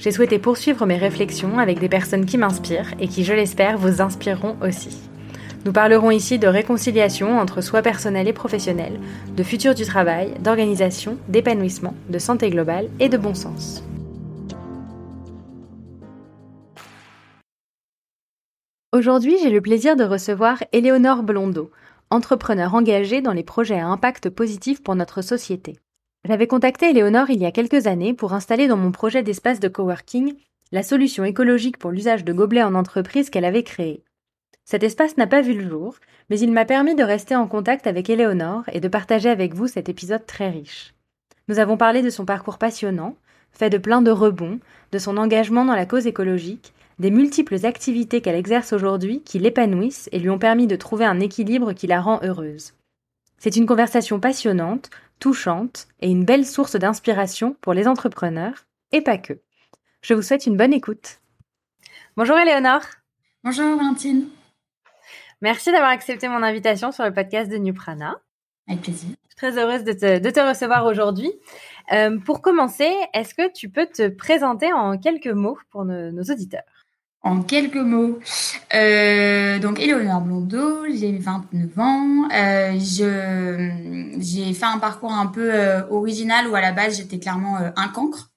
J'ai souhaité poursuivre mes réflexions avec des personnes qui m'inspirent et qui, je l'espère, vous inspireront aussi. Nous parlerons ici de réconciliation entre soi personnel et professionnel, de futur du travail, d'organisation, d'épanouissement, de santé globale et de bon sens. Aujourd'hui, j'ai le plaisir de recevoir Éléonore Blondeau, entrepreneur engagée dans les projets à impact positif pour notre société. J'avais contacté Éléonore il y a quelques années pour installer dans mon projet d'espace de coworking la solution écologique pour l'usage de gobelets en entreprise qu'elle avait créée. Cet espace n'a pas vu le jour, mais il m'a permis de rester en contact avec Éléonore et de partager avec vous cet épisode très riche. Nous avons parlé de son parcours passionnant, fait de plein de rebonds, de son engagement dans la cause écologique, des multiples activités qu'elle exerce aujourd'hui qui l'épanouissent et lui ont permis de trouver un équilibre qui la rend heureuse. C'est une conversation passionnante, touchante et une belle source d'inspiration pour les entrepreneurs, et pas que. Je vous souhaite une bonne écoute. Bonjour Éléonore. Bonjour Valentine. Merci d'avoir accepté mon invitation sur le podcast de Nuprana. Avec plaisir. Je suis très heureuse de te, recevoir aujourd'hui. Euh, pour commencer, est-ce que tu peux te présenter en quelques mots pour nos auditeurs? En quelques mots, euh, donc Éléonore Blondeau, j'ai 29 ans. Euh, je j'ai fait un parcours un peu euh, original où à la base j'étais clairement euh, un cancre.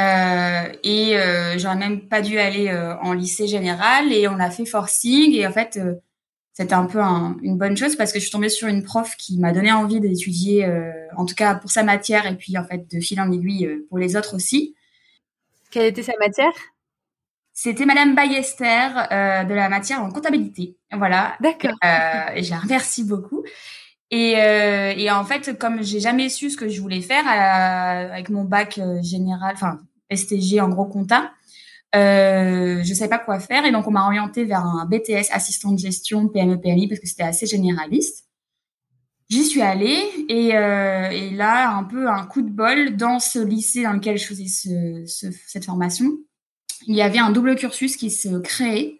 Euh, et j'aurais même pas dû aller en lycée général. Et on a fait forcing. Et en fait c'était un peu une bonne chose parce que je suis tombée sur une prof qui m'a donné envie d'étudier, en tout cas pour sa matière et puis en fait de fil en aiguille pour les autres aussi. Quelle était sa matière? C'était Madame Ballester euh, de la matière en comptabilité. Voilà. D'accord. Euh, et je la remercie beaucoup. Et, euh, et en fait, comme j'ai jamais su ce que je voulais faire avec mon bac euh, général, enfin STG en gros compta, euh, je savais pas quoi faire et donc on m'a orienté vers un BTS assistant de gestion PME PMI parce que c'était assez généraliste. J'y suis allée et, euh, et, là un peu un coup de bol dans ce lycée dans lequel je faisais ce, ce, cette formation il y avait un double cursus qui se créait,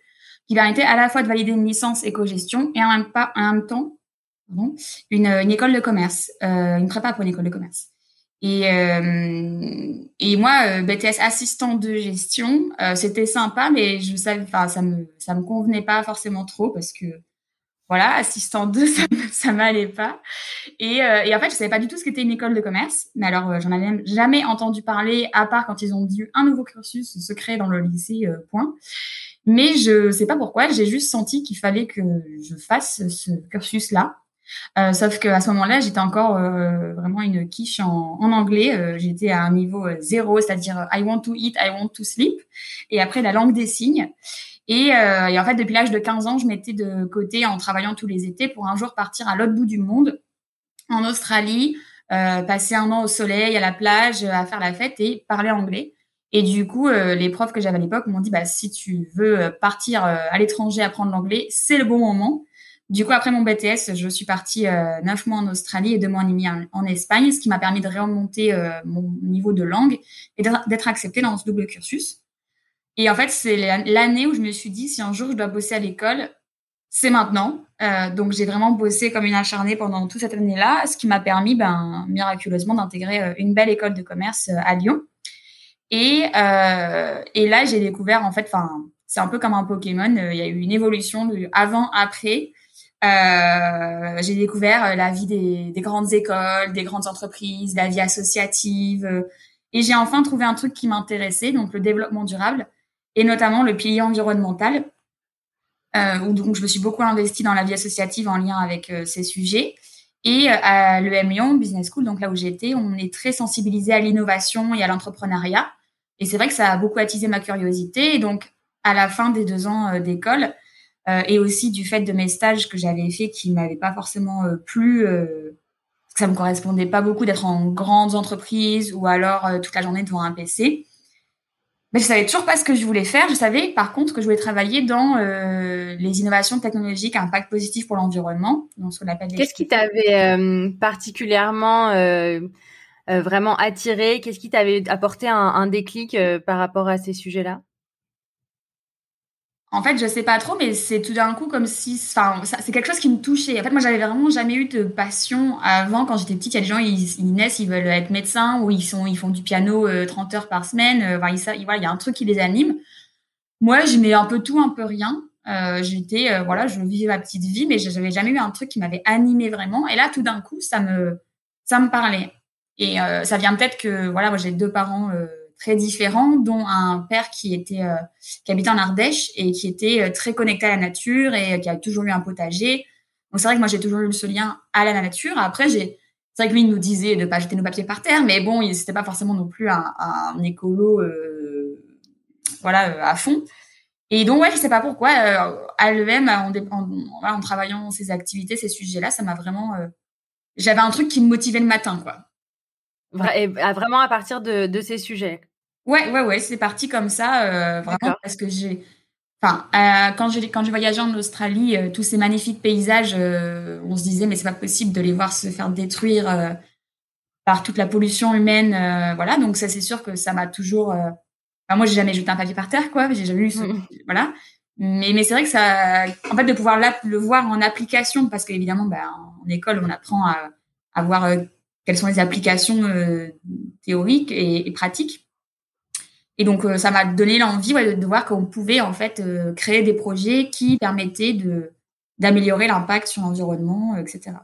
qui permettait à la fois de valider une licence éco-gestion et en même, pas, en même temps une, une, école de commerce, euh, une prépa pour une école de commerce. Et, euh, et moi, euh, BTS assistant de gestion, euh, c'était sympa, mais je savais, enfin, ça me, ça me convenait pas forcément trop parce que voilà, assistant 2, ça, ça m'allait pas. Et, euh, et, en fait, je savais pas du tout ce qu'était une école de commerce. Mais alors, euh, j'en avais jamais entendu parler, à part quand ils ont dit un nouveau cursus se créer dans le lycée, euh, point. Mais je sais pas pourquoi, j'ai juste senti qu'il fallait que je fasse ce cursus-là. Euh, sauf qu'à ce moment-là, j'étais encore vraiment une quiche en, en anglais. j'étais à un niveau zéro, c'est-à-dire I want to eat, I want to sleep. Et après, la langue des signes. Et, euh, et en fait, depuis l'âge de 15 ans, je mettais de côté en travaillant tous les étés pour un jour partir à l'autre bout du monde, en Australie, euh, passer un an au soleil, à la plage, à faire la fête et parler anglais. Et du coup, euh, les profs que j'avais à l'époque m'ont dit, bah, si tu veux partir à l'étranger apprendre l'anglais, c'est le bon moment. Du coup, après mon BTS, je suis partie neuf mois en Australie et deux mois et demi en, en Espagne, ce qui m'a permis de remonter mon niveau de langue et d'être acceptée dans ce double cursus. Et en fait, c'est l'année où je me suis dit, si un jour je dois bosser à l'école, c'est maintenant. Euh, donc j'ai vraiment bossé comme une acharnée pendant toute cette année-là, ce qui m'a permis, ben, miraculeusement, d'intégrer euh, une belle école de commerce euh, à Lyon. Et, euh, et là, j'ai découvert, en fait, enfin, c'est un peu comme un Pokémon. Il y a eu une évolution de avant, après. Euh, j'ai découvert la vie des, grandes écoles, des grandes entreprises, la vie associative. et j'ai enfin trouvé un truc qui m'intéressait, donc le développement durable et notamment le pilier environnemental, euh, où donc je me suis beaucoup investie dans la vie associative en lien avec euh, ces sujets. Et euh, à l'EM Lyon Business School, donc là où j'étais, on est très sensibilisé à l'innovation et à l'entrepreneuriat. Et c'est vrai que ça a beaucoup attisé ma curiosité. Et donc, à la fin des deux ans d'école, et aussi du fait de mes stages que j'avais fait qui m'avaient pas forcément plu, que ça me correspondait pas beaucoup d'être en grandes entreprises ou alors toute la journée devant un PC mais je savais toujours pas ce que je voulais faire. Je savais par contre que je voulais travailler dans euh, les innovations technologiques à impact positif pour l'environnement, dans ce qu'on appelle. Qu'est-ce qui t'avait euh, particulièrement euh, vraiment attiré? Qu'est-ce qui t'avait apporté un, un déclic par rapport à ces sujets-là? En fait, je sais pas trop, mais c'est tout d'un coup comme si, enfin, c'est quelque chose qui me touchait. En fait, moi, j'avais vraiment jamais eu de passion avant. Quand j'étais petite, il y a des gens, ils, naissent, ils veulent être médecins ou ils sont, ils font du piano 30 euh, heures par semaine. Euh, voilà, il y a un truc qui les anime. Moi, mets un peu tout, un peu rien. Euh, j'étais, euh, voilà, je vivais ma petite vie, mais j'avais jamais eu un truc qui m'avait animé vraiment. Et là, tout d'un coup, ça me, ça me parlait. Et ça vient peut-être que, voilà, moi, j'ai deux parents très différents, dont un père qui était euh, qui habitait en Ardèche et qui était euh, très connecté à la nature et qui a toujours eu un potager. Donc c'est vrai que moi j'ai toujours eu ce lien à la nature. Après j'ai c'est vrai que lui il nous disait de pas jeter nos papiers par terre, mais bon, il c'était pas forcément non plus un, écolo euh, voilà à fond. Et donc ouais, je sais pas pourquoi à l'EM en, en, en, travaillant ces activités, ces sujets-là, ça m'a vraiment j'avais un truc qui me motivait le matin quoi. Vraiment à partir de ces sujets. Ouais, ouais, ouais, c'est parti comme ça, euh, vraiment, parce que j'ai, enfin, euh, quand j'ai quand j'ai voyagé en Australie, euh, tous ces magnifiques paysages, euh, on se disait mais c'est pas possible de les voir se faire détruire euh, par toute la pollution humaine, voilà. Donc ça, c'est sûr que ça m'a toujours. Enfin, moi, j'ai jamais jeté un papier par terre, quoi. J'ai jamais eu, ce... Mmh. voilà. Mais mais c'est vrai que ça, en fait, de pouvoir là, le voir en application, parce qu'évidemment, ben, en école, on apprend à, à voir quelles sont les applications théoriques et, et pratiques. Et donc, euh, ça m'a donné l'envie de, voir qu'on pouvait en fait euh, créer des projets qui permettaient de d'améliorer l'impact sur l'environnement, etc.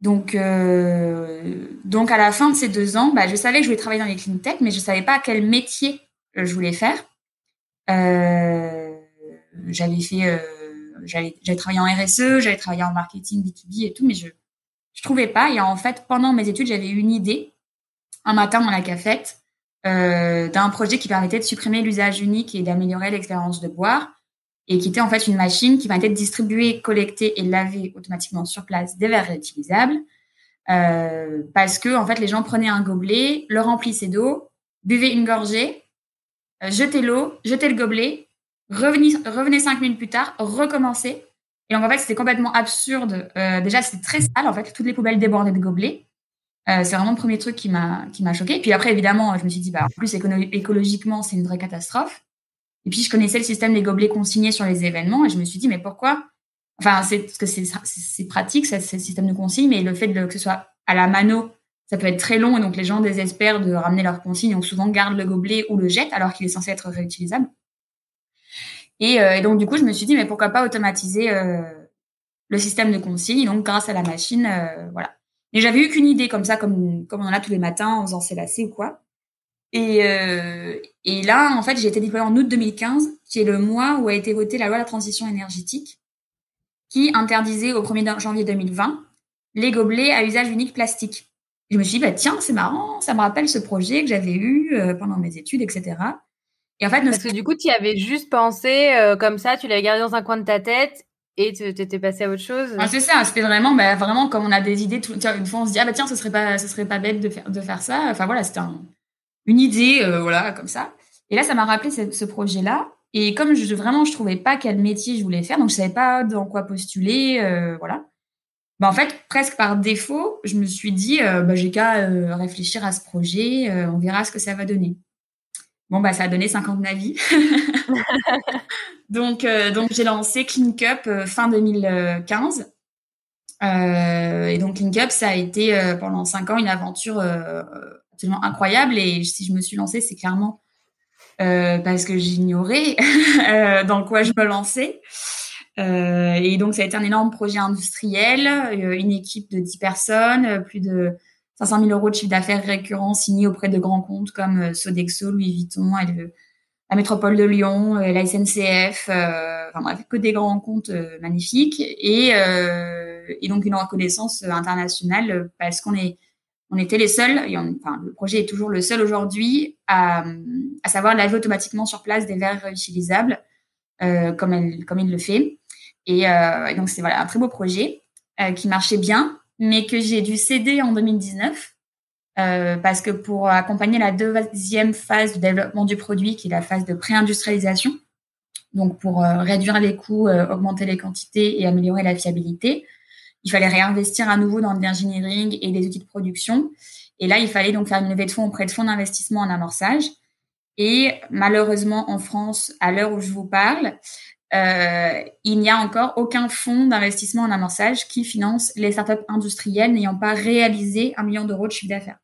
Donc, euh, donc à la fin de ces deux ans, bah, je savais que je voulais travailler dans les clean tech, mais je savais pas quel métier je voulais faire. j'avais fait, j'avais, j'avais travaillé en RSE, j'avais travaillé en marketing B2B et tout, mais je je trouvais pas. Et en fait, pendant mes études, j'avais une idée un matin dans la cafette euh, d'un projet qui permettait de supprimer l'usage unique et d'améliorer l'expérience de boire, et qui était en fait une machine qui permettait de distribuer, collecter et laver automatiquement sur place des verres réutilisables, euh, parce que en fait les gens prenaient un gobelet, le remplissaient d'eau, buvaient une gorgée, euh, jetaient l'eau, jetaient le gobelet, revenaient, revenaient cinq minutes plus tard, recommençaient. Et donc en fait c'était complètement absurde. Déjà c'était très sale en fait, toutes les poubelles débordaient de gobelets. Euh, c'est vraiment le premier truc qui m'a qui m'a choqué. Puis après, évidemment, je me suis dit, bah, en plus écologiquement, c'est une vraie catastrophe. Et puis je connaissais le système des gobelets consignés sur les événements et je me suis dit, mais pourquoi? Enfin, c'est parce que c'est pratique, c'est le système de consigne, mais le fait de, que ce soit à la mano, ça peut être très long et donc les gens désespèrent de ramener leurs consignes, donc souvent gardent le gobelet ou le jettent alors qu'il est censé être réutilisable. Et, euh, et, donc du coup, je me suis dit, mais pourquoi pas automatiser euh, le système de consigne? Donc grâce à la machine, euh, voilà. Mais j'avais eu qu'une idée comme ça, comme, comme on en a tous les matins en faisant ses lacets ou quoi. Et, euh, et là, en fait, j'ai été diplômée en août 2015, qui est le mois où a été votée la loi de la transition énergétique, qui interdisait au 1er janvier 2020 les gobelets à usage unique plastique. je me suis dit, bah, tiens, c'est marrant, ça me rappelle ce projet que j'avais eu euh, pendant mes études, etc. Et en fait, parce que du coup, tu y avais juste pensé euh, comme ça, tu l'avais gardé dans un coin de ta tête et t'étais passé à autre chose ah, C'est ça, c'était vraiment, bah, vraiment comme on a des idées. Tout, une fois, on se dit ah bah tiens, ce serait pas, ce serait pas bête de faire de faire ça. Enfin voilà, c'était une idée, euh, voilà, comme ça. Et là, ça m'a rappelé ce, ce projet-là. Et comme vraiment, je trouvais pas quel métier je voulais faire, donc je savais pas dans quoi postuler, euh, voilà. Bah, en fait, presque par défaut, je me suis dit, euh, bah, j'ai qu'à euh, réfléchir à ce projet, on verra ce que ça va donner. Bon, bah, ça a donné 50 navires. donc, euh, donc j'ai lancé Clean Cup euh, fin 2015. Euh, et donc, Clean Cup, ça a été pendant 5 ans une aventure absolument incroyable. Et si je me suis lancée, c'est clairement parce que j'ignorais dans quoi je me lançais. et donc, ça a été un énorme projet industriel, une équipe de 10 personnes, plus de 500 000 euros de chiffre d'affaires récurrent signé auprès de grands comptes comme euh, Sodexo, Louis Vuitton, la métropole de Lyon, euh, la SNCF, euh, enfin bref, que des grands comptes magnifiques et, donc une reconnaissance internationale parce qu'on est on était les seuls, et enfin, le projet est toujours le seul aujourd'hui à, à savoir laver automatiquement sur place des verres réutilisables comme, elle, comme il le fait. Et, et donc c'est voilà un très beau projet qui marchait bien, mais que j'ai dû céder en 2019 Euh, parce que pour accompagner la deuxième phase de développement du produit, qui est la phase de pré-industrialisation, donc pour euh, réduire les coûts, euh, augmenter les quantités et améliorer la fiabilité, il fallait réinvestir à nouveau dans de l'engineering et des outils de production. Et là, il fallait donc faire une levée de fonds auprès de fonds d'investissement en amorçage. Et malheureusement, en France, à l'heure où je vous parle, il n'y a encore aucun fonds d'investissement en amorçage qui finance les startups industrielles n'ayant pas réalisé un million d'euros de chiffre d'affaires.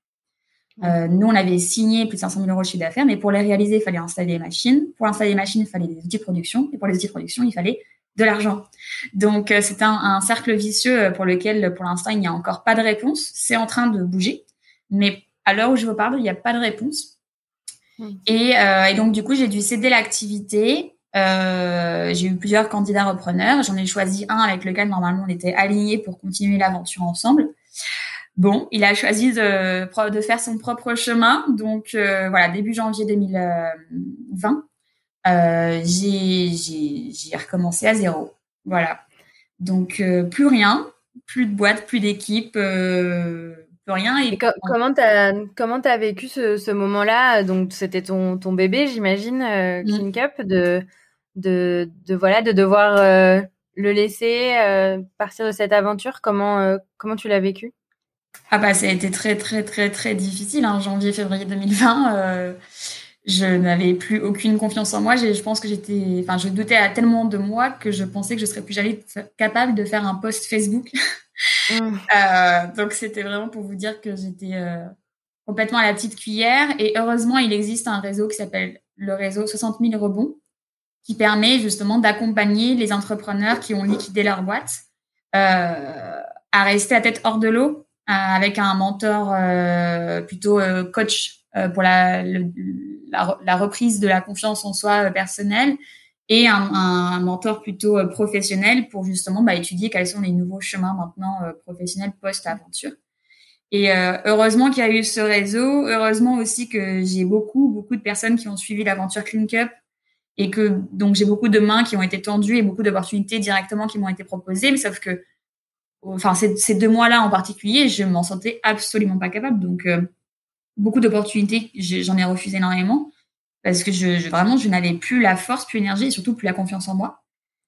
Euh, nous, on avait signé plus de 500 000 euros de chiffre d'affaires, mais pour les réaliser, il fallait installer des machines. Pour installer des machines, il fallait des outils de production. Et pour les outils de production, il fallait de l'argent. Donc, euh, c'est un, un, cercle vicieux euh, pour lequel, pour l'instant, il n'y a encore pas de réponse. C'est en train de bouger. Mais à l'heure où je vous parle, il n'y a pas de réponse. Et, euh, et, donc, du coup, j'ai dû céder l'activité. Euh, j'ai eu plusieurs candidats repreneurs. J'en ai choisi un avec lequel, normalement, on était alignés pour continuer l'aventure ensemble. Bon, il a choisi de, de faire son propre chemin. Donc euh, voilà, début janvier 2020, euh, j'ai recommencé à zéro. Voilà. Donc euh, plus rien, plus de boîte, plus d'équipe, euh, plus rien. Et, comment t'as comment as vécu ce, ce moment-là? Donc c'était ton, ton bébé, j'imagine, mmh. Cup, de, de de voilà de devoir euh, le laisser partir de cette aventure. Comment comment tu l'as vécu? Ah bah ça a été très très très très difficile. Hein. Janvier, février 2020, euh, je n'avais plus aucune confiance en moi. Je pense que j'étais, enfin, je doutais à tellement de moi que je pensais que je serais plus jamais capable de faire un post Facebook. Mmh. euh, donc c'était vraiment pour vous dire que j'étais euh, complètement à la petite cuillère. Et heureusement, il existe un réseau qui s'appelle le réseau 60 000 rebonds, qui permet justement d'accompagner les entrepreneurs qui ont liquidé leur boîte euh, à rester à tête hors de l'eau euh, avec un mentor euh, plutôt euh, coach pour la, la, reprise de la confiance en soi personnelle et un, un, mentor plutôt professionnel pour justement bah, étudier quels sont les nouveaux chemins maintenant professionnels post-aventure. Et heureusement qu'il y a eu ce réseau, heureusement aussi que j'ai beaucoup, beaucoup de personnes qui ont suivi l'aventure Clean Cup et que donc j'ai beaucoup de mains qui ont été tendues et beaucoup d'opportunités directement qui m'ont été proposées, mais sauf que enfin ces, deux mois-là en particulier, je m'en sentais absolument pas capable. Donc euh, beaucoup d'opportunités, j'en ai refusé énormément parce que je, vraiment je n'avais plus la force, plus l'énergie et surtout plus la confiance en moi.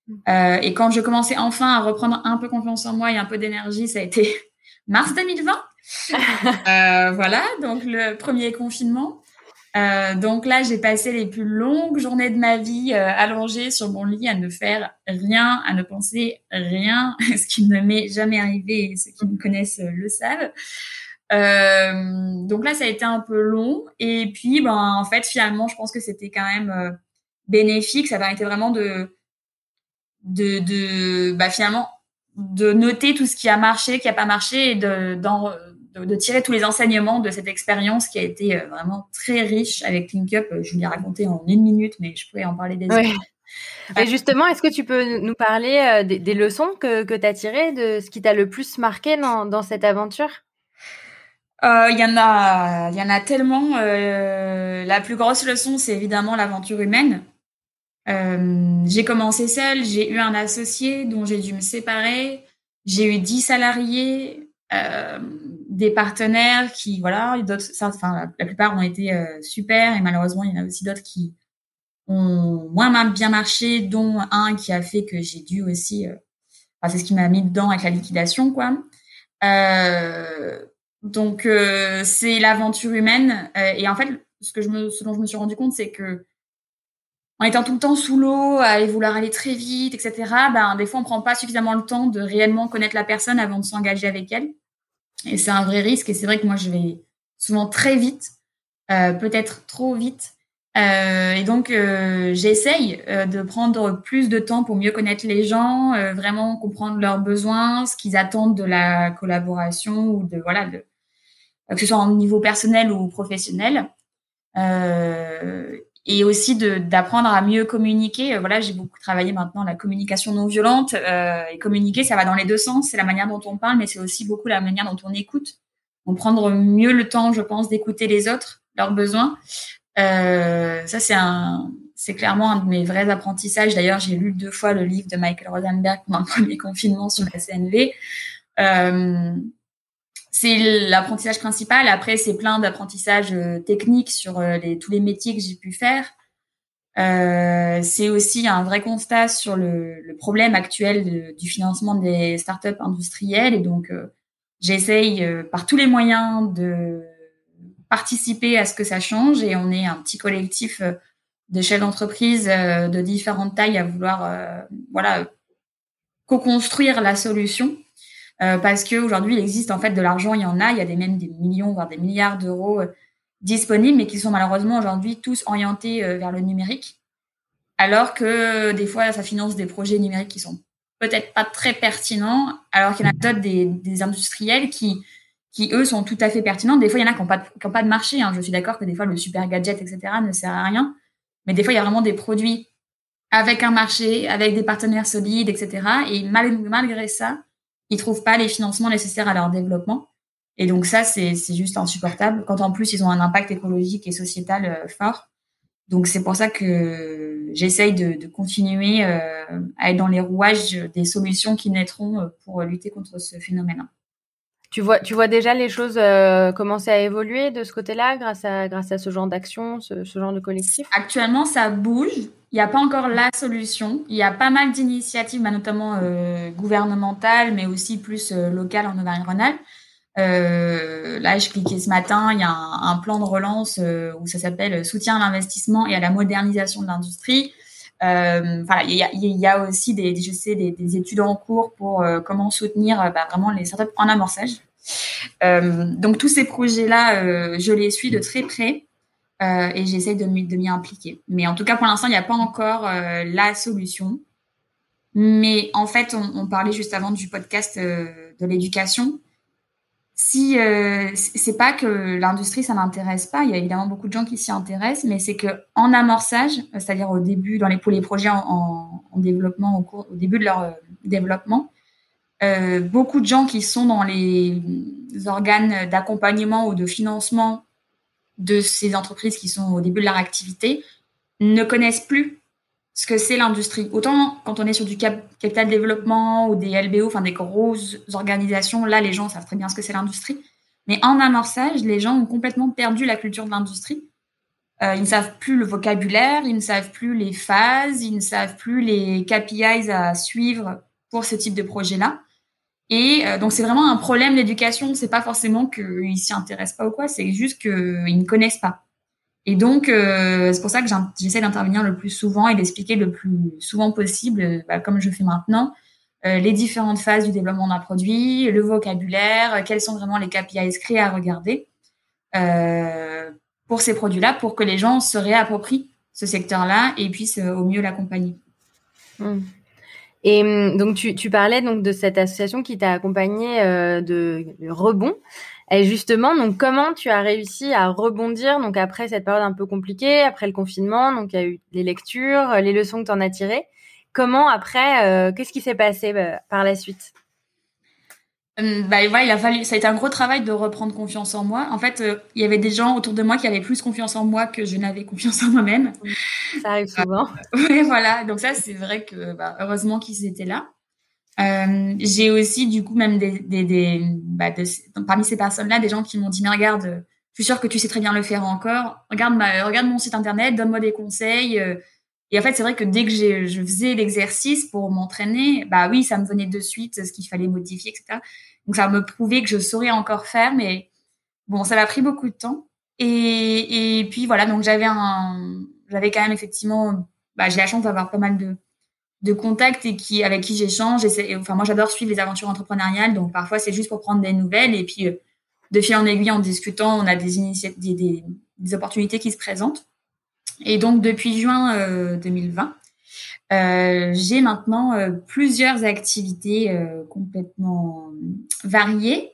Mm. Euh, et quand je commençais enfin à reprendre un peu confiance en moi et un peu d'énergie, ça a été mars 2020. euh, voilà, donc le premier confinement. Euh, donc là, j'ai passé les plus longues journées de ma vie euh, allongée sur mon lit à ne faire rien, à ne penser rien, ce qui ne m'est jamais arrivé et ceux qui me connaissent euh, le savent. Euh, donc là, ça a été un peu long. Et puis, ben, en fait, finalement, je pense que c'était quand même bénéfique. Ça été vraiment de, de, de, bah, finalement, de noter tout ce qui a marché, qui a pas marché et de, d'en, de, tirer tous les enseignements de cette expérience qui a été euh, vraiment très riche avec ClinkUp. Euh, je vous l'ai raconté en une minute, mais je pourrais en parler des heures. Et justement, est-ce que tu peux nous parler euh, des, leçons que, que tu as tirées, de ce qui t'a le plus marqué dans, dans cette aventure? Il y en a, il y en a tellement. la plus grosse leçon, c'est évidemment l'aventure humaine. j'ai commencé seule, j'ai eu un associé dont j'ai dû me séparer. J'ai eu dix salariés. Euh, des partenaires qui voilà d'autres enfin la, plupart ont été euh, super et malheureusement il y en a aussi d'autres qui ont moins bien marché dont un qui a fait que j'ai dû aussi euh, enfin, c'est ce qui m'a mis dedans avec la liquidation quoi euh, donc c'est l'aventure humaine et en fait ce que je me ce dont je me suis rendu compte c'est que en étant tout le temps sous l'eau, à vouloir aller très vite, etc., ben, des fois, on prend pas suffisamment le temps de réellement connaître la personne avant de s'engager avec elle. Et c'est un vrai risque. Et c'est vrai que moi, je vais souvent très vite, euh, peut-être trop vite. Euh, et donc, euh, j'essaye euh, de prendre plus de temps pour mieux connaître les gens, euh, vraiment comprendre leurs besoins, ce qu'ils attendent de la collaboration ou de voilà, de, que ce soit au niveau personnel ou professionnel. Et aussi d'apprendre à mieux communiquer. Euh, voilà, j'ai beaucoup travaillé maintenant la communication non violente. Euh, et communiquer, ça va dans les deux sens. C'est la manière dont on parle, mais c'est aussi beaucoup la manière dont on écoute. On prendre mieux le temps, je pense, d'écouter les autres, leurs besoins. Euh, ça, c'est un, c'est clairement un de mes vrais apprentissages. D'ailleurs, j'ai lu deux fois le livre de Michael Rosenberg pendant le premier confinement sur la CNV. Euh, c'est l'apprentissage principal. Après, c'est plein d'apprentissages techniques sur les, tous les métiers que j'ai pu faire. Euh, c'est aussi un vrai constat sur le, problème actuel du financement des startups industrielles et donc euh, j'essaye euh, par tous les moyens de participer à ce que ça change et on est un petit collectif de chefs d'entreprise de différentes tailles à vouloir voilà co-construire la solution parce que aujourd'hui il existe en fait de l'argent il y en a il y a des même des millions voire des milliards d'euros disponibles, mais qui sont malheureusement aujourd'hui tous orientés euh, vers le numérique, alors que des fois, ça finance des projets numériques qui sont peut-être pas très pertinents, alors qu'il y en a d'autres des, des, industriels qui, qui, eux, sont tout à fait pertinents. Des fois, il y en a qui n'ont pas, pas de marché. Hein. Je suis d'accord que des fois, le super gadget, etc., ne sert à rien. Mais des fois, il y a vraiment des produits avec un marché, avec des partenaires solides, etc. Et malgré ça, ils trouvent pas les financements nécessaires à leur développement. Et donc ça, c'est juste insupportable quand en plus ils ont un impact écologique et sociétal euh, fort. Donc c'est pour ça que j'essaye de, de, continuer euh, à être dans les rouages des solutions qui naîtront euh, pour lutter contre ce phénomène. Tu vois, tu vois déjà les choses euh, commencer à évoluer de ce côté-là grâce à, grâce à ce genre d'action, ce, genre de collectif? Actuellement, ça bouge. Il n'y a pas encore la solution. Il y a pas mal d'initiatives, bah, notamment euh, gouvernementales, mais aussi plus euh, locales en Auvergne-Rhône-Alpes, là, je cliquais ce matin, il y a un, plan de relance où ça s'appelle soutien à l'investissement et à la modernisation de l'industrie. Euh, il y a, aussi des, je sais, des, des études en cours pour euh, comment soutenir euh, bah, vraiment les startups en amorçage. donc tous ces projets-là, je les suis de très près et j'essaye de m'y impliquer. Mais en tout cas, pour l'instant, il n'y a pas encore la solution. Mais en fait, on, parlait juste avant du podcast de l'éducation si euh, c'est pas que l'industrie ça n'intéresse pas, il y a évidemment beaucoup de gens qui s'y intéressent, mais c'est que en amorçage, c'est-à-dire au début dans les pour les projets en, en, développement au cours au début de leur euh, développement, euh, beaucoup de gens qui sont dans les organes d'accompagnement ou de financement de ces entreprises qui sont au début de leur activité ne connaissent plus ce que c'est l'industrie. Autant quand on est sur du capital développement ou des LBO, enfin des grosses organisations, là les gens savent très bien ce que c'est l'industrie. Mais en amorçage, les gens ont complètement perdu la culture de l'industrie. Euh, ils ne savent plus le vocabulaire, ils ne savent plus les phases, ils ne savent plus les KPIs à suivre pour ce type de projet-là. Et euh, donc c'est vraiment un problème d'éducation. C'est pas forcément qu'ils s'y intéressent pas ou quoi, c'est juste qu'ils ne connaissent pas. Et donc, euh, c'est pour ça que j'essaie d'intervenir le plus souvent et d'expliquer le plus souvent possible, bah, comme je fais maintenant, euh, les différentes phases du développement d'un produit, le vocabulaire, quels sont vraiment les KPIs à regarder euh, pour ces produits-là, pour que les gens se réapproprient ce secteur-là et puissent euh, au mieux l'accompagner. Mmh. Et mmh, donc tu, parlais donc de cette association qui t'a accompagné euh, de, de rebond. Et justement, donc comment tu as réussi à rebondir donc après cette période un peu compliquée, après le confinement, donc il y a eu les lectures, les leçons que tu en as tirées. Comment après, euh, qu'est-ce qui s'est passé bah, par la suite? Hum, bah, ouais, il a fallu, ça a été un gros travail de reprendre confiance en moi. En fait, euh, il y avait des gens autour de moi qui avaient plus confiance en moi que je n'avais confiance en moi-même. Ça arrive souvent. oui, voilà. Donc ça, c'est vrai que bah, heureusement qu'ils étaient là. Euh, j'ai aussi du coup même des, des, des bah, parmi ces personnes-là des gens qui m'ont dit mais regarde, je suis sûre que tu sais très bien le faire encore. Regarde ma, regarde mon site internet, donne-moi des conseils. Euh. Et en fait, c'est vrai que dès que je faisais l'exercice pour m'entraîner, bah oui, ça me venait de suite ce qu'il fallait modifier, etc. Donc ça me prouvait que je saurais encore faire, mais bon, ça m'a pris beaucoup de temps. Et, et puis voilà, donc j'avais un, j'avais quand même effectivement, bah, j'ai la chance d'avoir pas mal de de contacts et qui avec qui j'échange. Enfin, moi, j'adore suivre les aventures entrepreneuriales, donc parfois c'est juste pour prendre des nouvelles et puis euh, de fil en aiguille en discutant, on a des, des, des, opportunités qui se présentent. Et donc depuis juin euh, 2020, euh, j'ai maintenant euh, plusieurs activités euh, complètement variées.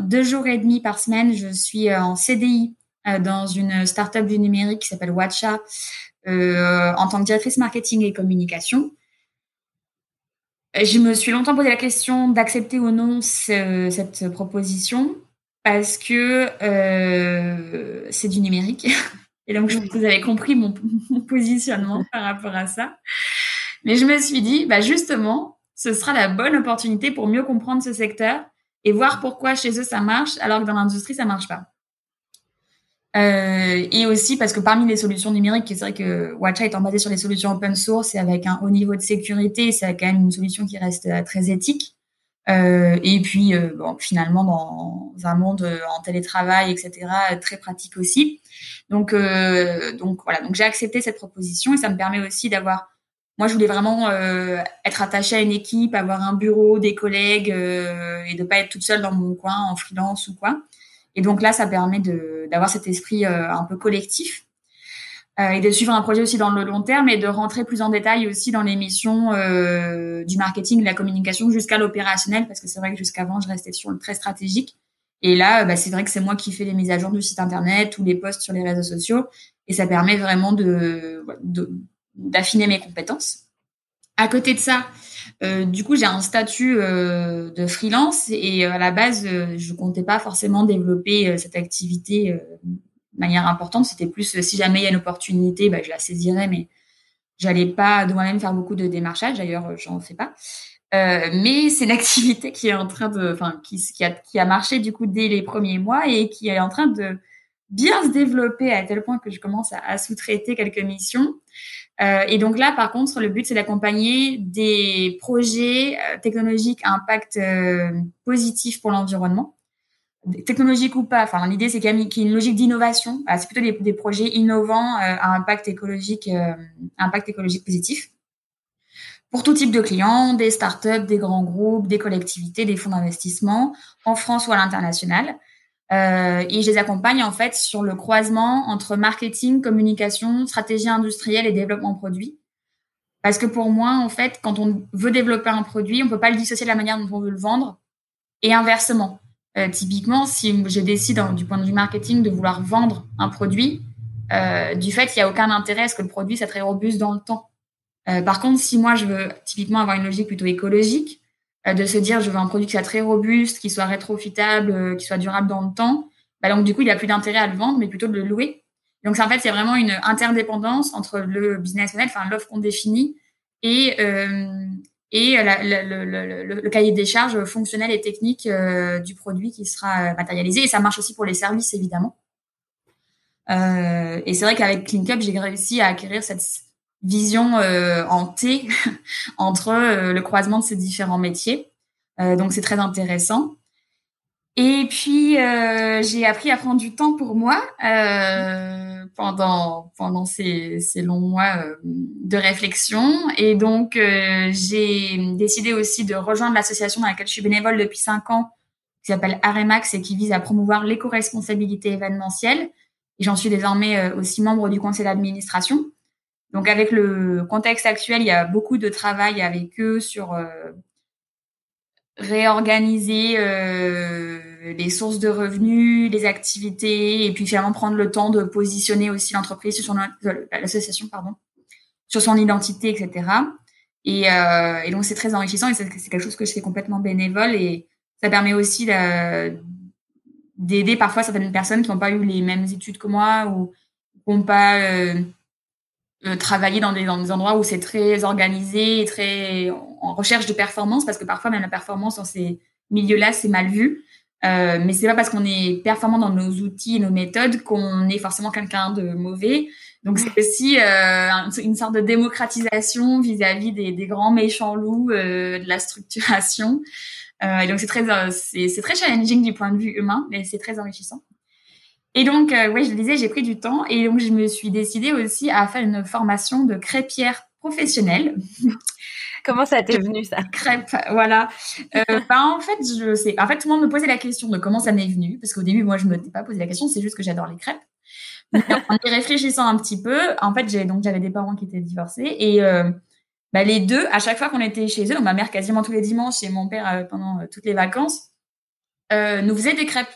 deux jours et demi par semaine, je suis en CDI dans une startup du numérique qui s'appelle Watcha, euh, en tant que directrice marketing et communication. Je me suis longtemps posé la question d'accepter ou non cette proposition parce que euh, c'est du numérique. Et donc, je, vous avez compris mon, mon, positionnement par rapport à ça. Mais je me suis dit, bah justement, ce sera la bonne opportunité pour mieux comprendre ce secteur et voir pourquoi chez eux ça marche alors que dans l'industrie ça marche pas. Euh, et aussi parce que parmi les solutions numériques, c'est vrai que Watcha étant basé sur les solutions open source et avec un haut niveau de sécurité, c'est quand même une solution qui reste euh, très éthique. Euh, et puis, finalement, dans un monde en télétravail, etc., très pratique aussi. Donc, donc voilà. Donc, j'ai accepté cette proposition et ça me permet aussi d'avoir. Moi, je voulais vraiment être attachée à une équipe, avoir un bureau, des collègues et de pas être toute seule dans mon coin en freelance ou quoi. Et donc là, ça permet d'avoir cet esprit euh, un peu collectif euh, et de suivre un projet aussi dans le long terme et de rentrer plus en détail aussi dans les missions euh, du marketing, de la communication jusqu'à l'opérationnel parce que c'est vrai que jusqu'avant, je restais sur le très stratégique. Et là, bah, c'est vrai que c'est moi qui fais les mises à jour du site internet ou les posts sur les réseaux sociaux et ça permet vraiment de d'affiner mes compétences. À côté de ça, euh, du coup, j'ai un statut euh, de freelance et euh, à la base, je comptais pas forcément développer cette activité de manière importante. C'était plus si jamais il y a une opportunité, bah, je la saisirais, mais j'allais pas de moi-même faire beaucoup de démarchage. D'ailleurs, j'en fais pas. mais c'est une activité qui est en train de, enfin, qui, qui, a, qui a marché du coup dès les premiers mois et qui est en train de bien se développer à tel point que je commence à, sous-traiter quelques missions. Euh, et donc là, par contre, le but, c'est d'accompagner des projets euh, technologiques à impact euh, positif pour l'environnement. Technologique ou pas, enfin l'idée c'est qu'il y, a une logique d'innovation. c'est plutôt des, des, projets innovants à impact écologique, impact écologique positif. Pour tout type de clients, des startups, des grands groupes, des collectivités, des fonds d'investissement, en France ou à l'international. Euh, et je les accompagne en fait sur le croisement entre marketing, communication, stratégie industrielle et développement produit. Parce que pour moi, en fait, quand on veut développer un produit, on peut pas le dissocier de la manière dont on veut le vendre. Et inversement, euh, typiquement, si je décide du point de vue marketing de vouloir vendre un produit, euh, du fait qu'il n'y a aucun intérêt à ce que le produit soit très robuste dans le temps. Par contre, si moi je veux typiquement avoir une logique plutôt écologique, de se dire je veux un produit qui soit très robuste, qui soit rétrofitable, euh, qui soit durable dans le temps, bah donc du coup il a plus d'intérêt à le vendre, mais plutôt de le louer. Donc en fait il y a vraiment une interdépendance entre le business model, enfin l'offre qu'on définit et euh, et le, cahier des charges fonctionnel et technique euh, du produit qui sera matérialisé. Et ça marche aussi pour les services évidemment. Euh, et c'est vrai qu'avec CleanCup, j'ai réussi à acquérir cette vision euh, en T entre euh, le croisement de ces différents métiers. Euh, donc c'est très intéressant. Et puis j'ai appris à prendre du temps pour moi pendant pendant ces, ces longs mois de réflexion. Et donc j'ai décidé aussi de rejoindre l'association dans laquelle je suis bénévole depuis cinq ans, qui s'appelle Aremax et qui vise à promouvoir l'éco-responsabilité événementielle. Et j'en suis désormais aussi membre du conseil d'administration. Donc avec le contexte actuel, il y a beaucoup de travail avec eux sur euh, réorganiser euh, les sources de revenus, les activités, et puis finalement prendre le temps de positionner aussi l'entreprise sur son l'association pardon sur son identité, etc. Et, euh, donc c'est très enrichissant et c'est quelque chose que je fais complètement bénévole et ça permet aussi d'aider parfois certaines personnes qui n'ont pas eu les mêmes études que moi ou qui n'ont pas euh, euh, travailler dans des, dans des endroits où c'est très organisé et très en recherche de performance, parce que parfois même la performance dans ces milieux-là, c'est mal vu. Euh, mais c'est pas parce qu'on est performant dans nos outils et nos méthodes qu'on est forcément quelqu'un de mauvais. Donc c'est aussi euh, une sorte de démocratisation vis-à-vis des, des, grands méchants loups euh, de la structuration. Euh, et donc c'est très c'est très challenging du point de vue humain, mais c'est très enrichissant. Et donc, euh, oui, je le disais, j'ai pris du temps et donc je me suis décidée aussi à faire une formation de crêpière professionnelle. Comment ça t'est venu ça? Crêpe, voilà. Euh, ben, en fait, je sais. En fait, tout le monde me posait la question de comment ça m'est venu, parce qu'au début, moi, je me suis pas posé la question. C'est juste que j'adore les crêpes. en y réfléchissant un petit peu, en fait, j'ai donc j'avais des parents qui étaient divorcés et euh, bah, les deux, à chaque fois qu'on était chez eux, donc ma mère quasiment tous les dimanches et mon père euh, pendant toutes les vacances, nous faisait des crêpes.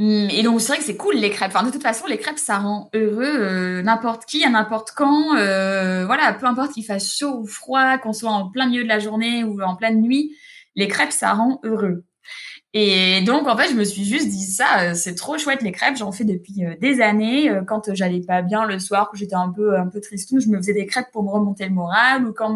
Mm, et donc c'est vrai que c'est cool les crêpes. Enfin de toute façon les crêpes ça rend heureux euh, n'importe qui à n'importe quand. Euh, voilà, peu importe qu'il fasse chaud ou froid, qu'on soit en plein milieu de la journée ou en pleine nuit, les crêpes ça rend heureux. Et donc en fait je me suis juste dit ça, euh, c'est trop chouette les crêpes. J'en fais depuis des années. Quand j'allais pas bien le soir, que j'étais un peu un peu tristou, je me faisais des crêpes pour me remonter le moral. Ou quand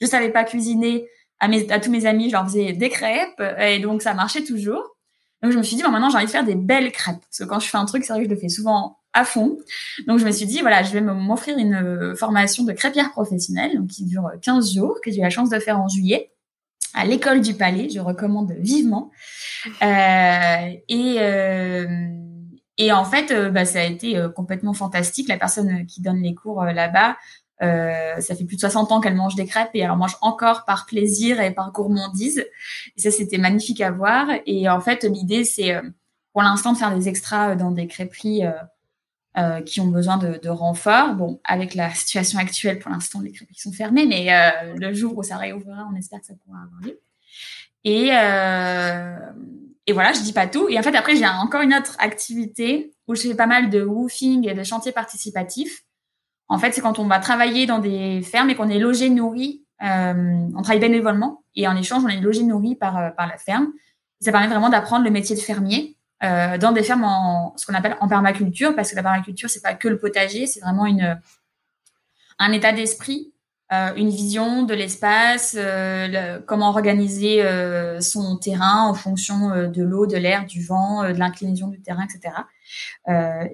je savais pas cuisiner, à, mes, à tous mes amis, je leur faisais des crêpes et donc ça marchait toujours. Donc je me suis dit, bon, maintenant j'ai envie de faire des belles crêpes parce que quand je fais un truc, que je le fais souvent à fond. Donc je me suis dit, voilà, je vais m'offrir une euh, formation de crêpière professionnelle donc qui dure 15 jours, que j'ai eu la chance de faire en juillet à l'école du Palais. Je recommande vivement. Euh, et euh, et en fait, euh, bah, ça a été euh, complètement fantastique. La personne qui donne les cours là-bas, euh, ça fait plus de 60 ans qu'elle mange des crêpes et elle en mange encore par plaisir et par gourmandise. Et ça, c'était magnifique à voir. Et en fait, l'idée, c'est pour l'instant de faire des extras dans des crêperies euh, qui ont besoin de, de renfort. Bon, avec la situation actuelle, pour l'instant, les crêperies sont fermées, mais euh, le jour où ça réouvrira, on espère que ça pourra avoir lieu. Et, euh, et voilà, je dis pas tout. Et en fait, après, j'ai encore une autre activité où je fais pas mal de woofing et de chantiers participatifs. En fait, c'est quand on va travailler dans des fermes et qu'on est logé, nourri. Euh, on travaille bénévolement et en échange, on est logé, nourri par, euh, par la ferme. Ça permet vraiment d'apprendre le métier de fermier euh, dans des fermes en ce qu'on appelle en permaculture, parce que la permaculture, c'est pas que le potager, c'est vraiment une un état d'esprit, euh, une vision de l'espace, euh, comment organiser euh, son terrain en fonction de l'eau, de l'air, du vent, de l'inclinaison du terrain, etc.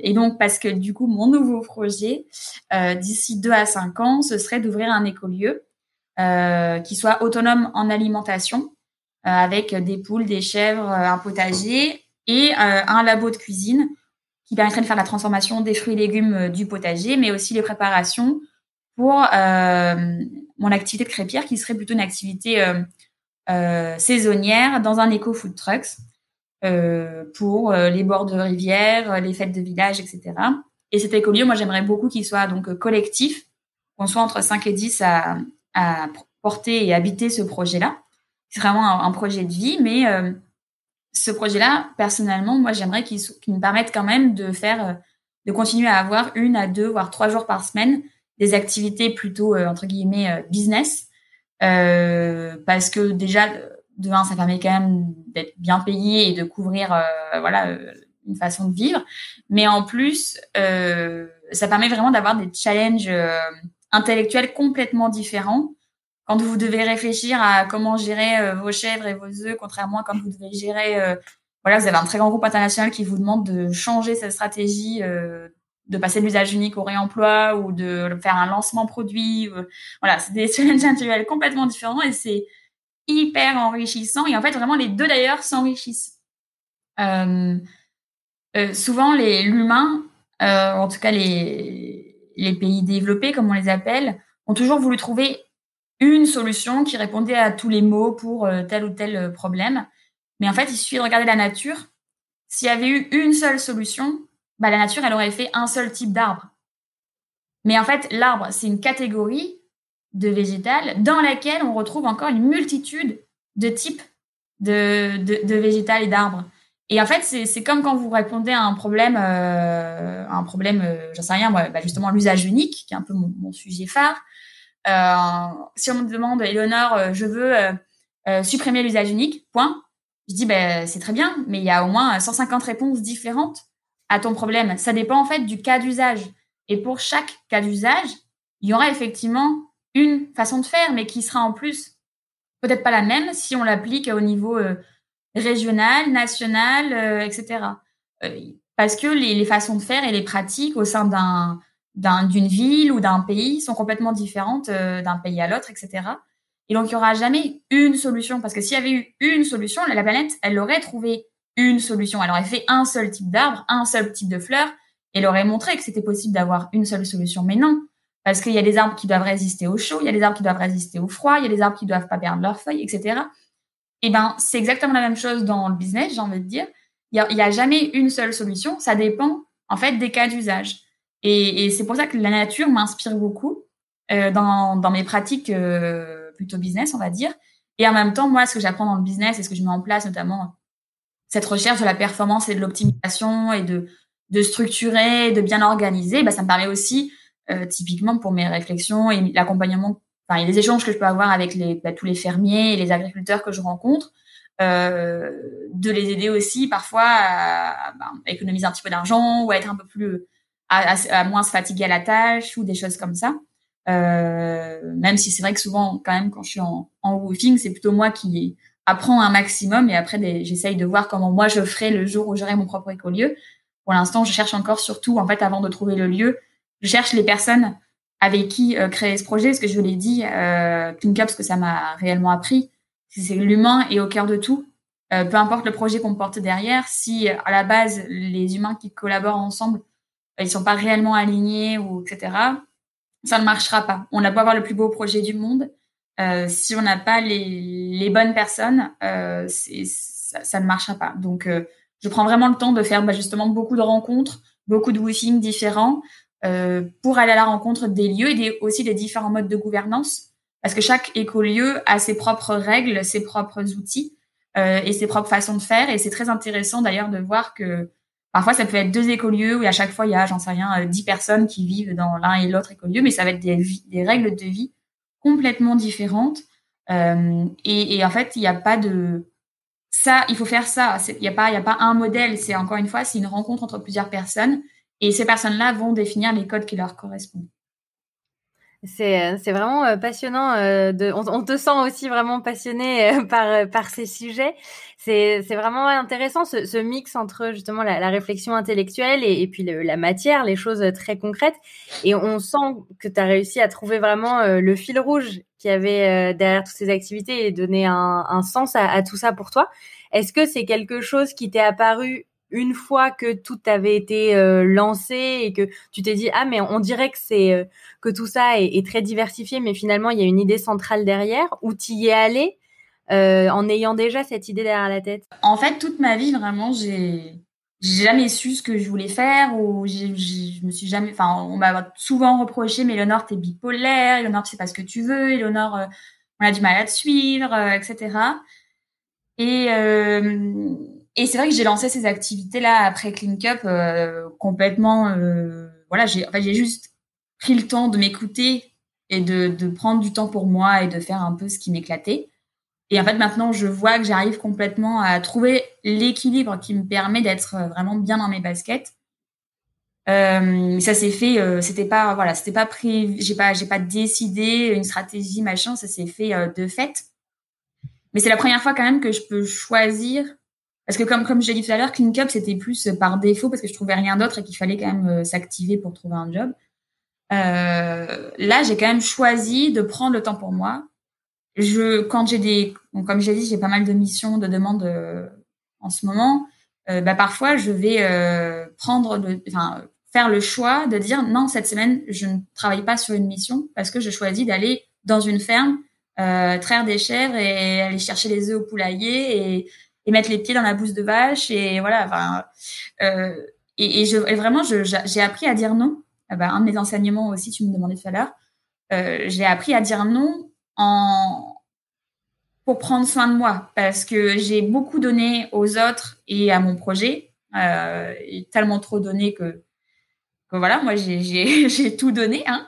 et donc, parce que du coup, mon nouveau projet, d'ici deux à cinq ans, ce serait d'ouvrir un écolieu qui soit autonome en alimentation, avec des poules, des chèvres, un potager et un labo de cuisine qui permettrait de faire la transformation des fruits et légumes du potager, mais aussi les préparations pour euh, mon activité de crêpière qui serait plutôt une activité euh, saisonnière dans un éco food trucks euh, pour les bords de rivière, les fêtes de village, etc. Et cet écolieu, moi j'aimerais beaucoup qu'il soit donc collectif, qu'on soit entre 5 et 10 à, à porter et habiter ce projet-là. C'est vraiment un, projet de vie, mais ce projet-là, personnellement, moi, j'aimerais qu'il me permette quand même de faire, euh, de continuer à avoir une à deux, voire trois jours par semaine des activités plutôt euh, entre guillemets euh, business, euh, parce que déjà de un, ça permet quand même d'être bien payé et de couvrir voilà une façon de vivre, mais en plus, ça permet vraiment d'avoir des challenges intellectuels complètement différents. Quand vous devez réfléchir à comment gérer vos chèvres et vos œufs, contrairement à quand vous devez gérer, euh, voilà, vous avez un très grand groupe international qui vous demande de changer cette stratégie, euh, de passer de l'usage unique au réemploi ou de faire un lancement produit. voilà, c'est des challenges intellectuels complètement différents et c'est hyper enrichissant. Et en fait, vraiment, les deux d'ailleurs s'enrichissent. souvent, les l'humain, en tout cas les les pays développés, comme on les appelle, ont toujours voulu trouver une solution qui répondait à tous les mots pour euh, tel ou tel euh, problème. Mais en fait, il suffit de regarder la nature. S'il y avait eu une seule solution, bah, la nature, elle aurait fait un seul type d'arbre. Mais en fait, l'arbre, c'est une catégorie de végétal dans laquelle on retrouve encore une multitude de types de, de, végétal et d'arbres. Et en fait, c'est comme quand vous répondez à un problème, euh, un problème, euh, j'en sais rien, bah justement l'usage unique, qui est un peu mon, sujet phare. Euh, si on me demande, Eleonore, euh, je veux supprimer l'usage unique, point. Je dis, ben, c'est très bien, mais il y a au moins 150 réponses différentes à ton problème. Ça dépend en fait du cas d'usage. Et pour chaque cas d'usage, il y aura effectivement une façon de faire, mais qui sera en plus peut-être pas la même si on l'applique au niveau régional, national, etc. parce que les, façons de faire et les pratiques au sein d'un d'une ville ou d'un pays sont complètement différentes euh, d'un pays à l'autre, etc. Et donc, il n'y aura jamais une solution. Parce que s'il y avait eu une solution, la planète, elle aurait trouvé une solution. Elle aurait fait un seul type d'arbre, un seul type de fleur, et elle aurait montré que c'était possible d'avoir une seule solution. Mais non. Parce qu'il y a des arbres qui doivent résister au chaud, il y a des arbres qui doivent résister au froid, il y a des arbres qui doivent pas perdre leurs feuilles, etc. Et ben, c'est exactement la même chose dans le business, j'ai envie de dire. Il n'y a, jamais une seule solution. Ça dépend, en fait, des cas d'usage. Et, c'est pour ça que la nature m'inspire beaucoup euh, dans, dans, mes pratiques euh, plutôt business, on va dire. Et en même temps, moi, ce que j'apprends dans le business et ce que je mets en place, notamment cette recherche de la performance et de l'optimisation et de, de structurer, de bien organiser, bah, ça me permet aussi, euh, typiquement pour mes réflexions et l'accompagnement, enfin, les échanges que je peux avoir avec bah, tous les fermiers et les agriculteurs que je rencontre, euh, de les aider aussi parfois à, bah, économiser un petit peu d'argent ou à être un peu plus à, moins se fatiguer à la tâche ou des choses comme ça. même si c'est vrai que souvent, quand même, quand je suis en, en c'est plutôt moi qui apprends un maximum et après j'essaye de voir comment moi je ferai le jour où j'aurai mon propre écolieu. Pour l'instant, je cherche encore surtout, en fait, avant de trouver le lieu, je cherche les personnes avec qui euh, créer ce projet, parce que je l'ai dit, euh, Up, ce que ça m'a réellement appris, c'est l'humain est au cœur de tout. Euh, peu importe le projet qu'on porte derrière, si à la base les humains qui collaborent ensemble, ils sont pas réellement alignés ou etc., ça ne marchera pas. On a beau avoir le plus beau projet du monde, euh, si on n'a pas les, les, bonnes personnes, euh, ça, ça, ne marchera pas. Donc, euh, je prends vraiment le temps de faire bah, justement beaucoup de rencontres, beaucoup de woofing différents euh, pour aller à la rencontre des lieux et des, aussi des différents modes de gouvernance. Parce que chaque écolieu a ses propres règles, ses propres outils euh, et ses propres façons de faire. Et c'est très intéressant d'ailleurs de voir que parfois ça peut être deux écolieux où à chaque fois il y a, j'en sais rien, dix personnes qui vivent dans l'un et l'autre écolieu, mais ça va être des, des règles de vie complètement différentes. Euh, et, et, en fait, il n'y a pas de ça, il faut faire ça. Il n'y a pas, y a pas un modèle. C'est encore une fois, c'est une rencontre entre plusieurs personnes, et ces personnes-là vont définir les codes qui leur correspondent. C'est, c'est vraiment euh, passionnant. Euh, de, on, on, te sent aussi vraiment passionné euh, par, par ces sujets. C'est, c'est vraiment intéressant ce, ce mix entre justement la, la réflexion intellectuelle et, et puis le, la matière, les choses très concrètes. Et on sent que tu as réussi à trouver vraiment le fil rouge qui avait derrière toutes ces activités et donner un, un sens à, à tout ça pour toi. Est-ce que c'est quelque chose qui t'est apparu une fois que tout avait été euh, lancé et que tu t'es dit ah mais on dirait que c'est euh, que tout ça est, très diversifié mais finalement il y a une idée centrale derrière. Ou tu y es allé euh, en ayant déjà cette idée derrière la tête? En fait toute ma vie vraiment j'ai jamais su ce que je voulais faire ou je me suis jamais enfin on m'a souvent reproché mais Léonore t'es bipolaire Léonore tu sais pas ce que tu veux Léonore on a du mal à te suivre etc et et c'est vrai que j'ai lancé ces activités-là après Clean Cup euh, complètement. Euh, voilà, j'ai enfin, j'ai juste pris le temps de m'écouter et de, de prendre du temps pour moi et de faire un peu ce qui m'éclatait. Et en fait, maintenant, je vois que j'arrive complètement à trouver l'équilibre qui me permet d'être vraiment bien dans mes baskets. Euh, ça s'est fait, euh, c'était pas, voilà, c'était pas pris, j'ai pas, j'ai pas décidé une stratégie, machin, ça s'est fait euh, de fait. Mais c'est la première fois quand même que je peux choisir parce que comme comme j'ai dit tout à l'heure, Clean Cup c'était plus par défaut parce que je trouvais rien d'autre et qu'il fallait quand même euh, s'activer pour trouver un job. Euh, là, j'ai quand même choisi de prendre le temps pour moi. Je quand j'ai des comme j'ai dit, j'ai pas mal de missions, de demandes euh, en ce moment. Euh, bah, parfois, je vais euh, prendre le, enfin faire le choix de dire non cette semaine je ne travaille pas sur une mission parce que je choisis d'aller dans une ferme traire des chèvres et aller chercher les œufs au poulailler et et mettre les pieds dans la bouse de vache et voilà enfin euh, et, et, je et vraiment j'ai appris à dire non. Ah bah, un de mes enseignements aussi tu me demandais tout à l'heure euh, j'ai appris à dire non en pour prendre soin de moi parce que j'ai beaucoup donné aux autres et à mon projet euh, tellement trop donné que, voilà moi j'ai tout donné hein.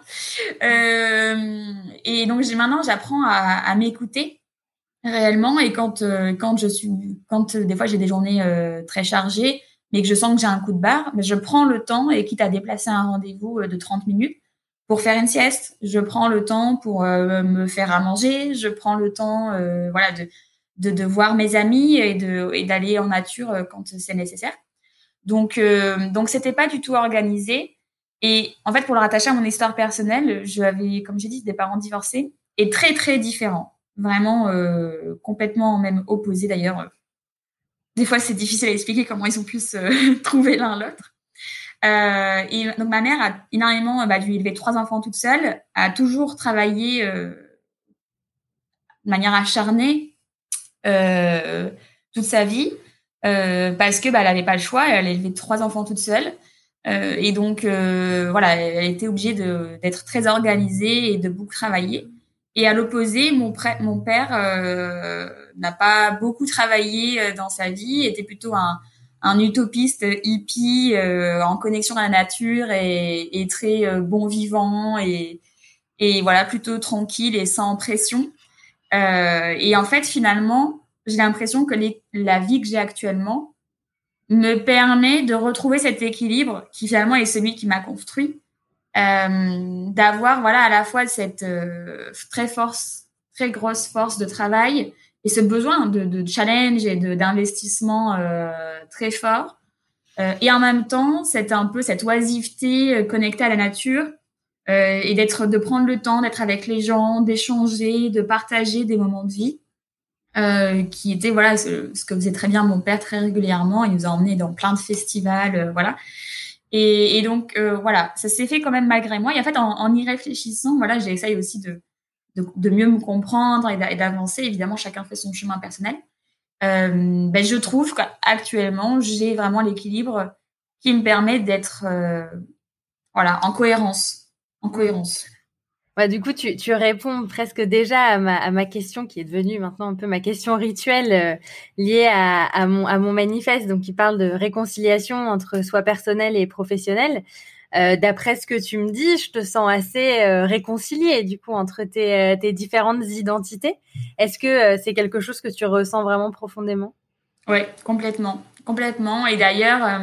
Euh, et donc maintenant j'apprends à, à m'écouter réellement. Et quand euh, quand je suis quand euh, des fois j'ai des journées euh, très chargées, mais que je sens que j'ai un coup de barre, mais je prends le temps et quitte à déplacer un rendez-vous de 30 minutes pour faire une sieste, je prends le temps pour me faire à manger, je prends le temps voilà de, de, de voir mes amis et de et d'aller en nature quand c'est nécessaire. Donc donc c'était pas du tout organisé et en fait pour le rattacher à mon histoire personnelle, je avais comme j'ai dit des parents divorcés et très très différents vraiment euh, complètement même opposés d'ailleurs. Des fois, c'est difficile à expliquer comment ils ont pu se trouver l'un l'autre. Euh, et donc ma mère a énormément bah, dû élever trois enfants toute seule, a toujours travaillé euh, de manière acharnée toute sa vie parce que bah, elle avait pas le choix, elle a élevé trois enfants toute seule. Et donc voilà, elle était obligée d'être très organisée et de beaucoup travailler. Et à l'opposé, mon, mon père euh, n'a pas beaucoup travaillé euh, dans sa vie, était plutôt un, un utopiste hippie euh, en connexion à la nature et, et très euh, bon vivant et, et voilà plutôt tranquille et sans pression. Euh, et en fait, finalement, j'ai l'impression que les, la vie que j'ai actuellement me permet de retrouver cet équilibre qui finalement est celui qui m'a construit d'avoir voilà à la fois cette très force, très grosse force de travail et ce besoin de, de challenge et d'investissement très fort. et en même temps, c'est un peu cette oisiveté connectée à la nature euh, et d'être, de prendre le temps d'être avec les gens, d'échanger, de partager des moments de vie, euh, qui était voilà ce, que faisait très bien mon père très régulièrement. Il nous a emmenés dans plein de festivals, euh, voilà. Et, et donc euh, voilà, ça s'est fait quand même malgré moi. Et en fait, en, en y réfléchissant, voilà, j'essaye aussi de, de, de, mieux me comprendre et d'avancer. Évidemment, chacun fait son chemin personnel. Euh, ben, je trouve qu'actuellement, j'ai vraiment l'équilibre qui me permet d'être voilà en cohérence cohérence. Du coup, tu, tu, réponds presque déjà à ma, à ma, question qui est devenue maintenant un peu ma question rituelle euh, liée à, à, mon, à mon manifeste, donc qui parle de réconciliation entre soi personnel et professionnel. Euh, D'après ce que tu me dis, je te sens assez euh, réconcilié du coup entre tes, euh, tes différentes identités. Est-ce que c'est quelque chose que tu ressens vraiment profondément? Oui, complètement, complètement. Et d'ailleurs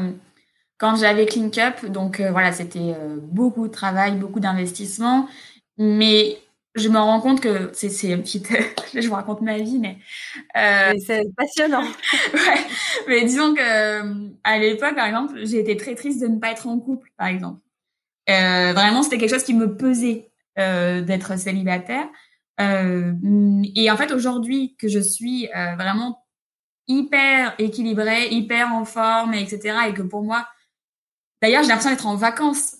quand j'avais Clink Up, donc voilà, c'était beaucoup de travail, beaucoup d'investissement, mais je me rends compte que c'est une petite je vous raconte ma vie mais euh, c'est passionnant. Ouais. Mais disons que à l'époque par exemple j'ai été très triste de ne pas être en couple par exemple. Vraiment c'était quelque chose qui me pesait d'être célibataire. Et en fait aujourd'hui que je suis vraiment hyper équilibrée hyper en forme etc et que pour moi D'ailleurs, j'ai l'impression d'être en vacances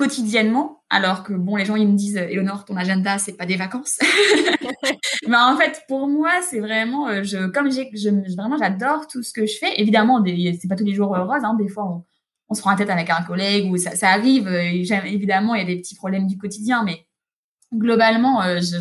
quotidiennement, alors que bon, les gens ils me disent, Eleonore, ton agenda c'est pas des vacances. Mais en fait, pour moi, c'est vraiment, euh, je, comme j'ai, vraiment, j'adore tout ce que je fais. Évidemment, c'est pas tous les jours heureuse. Hein. Des fois, on, se prend la tête avec un collègue ou ça, arrive. Euh, évidemment, il y a des petits problèmes du quotidien, mais globalement, euh, je,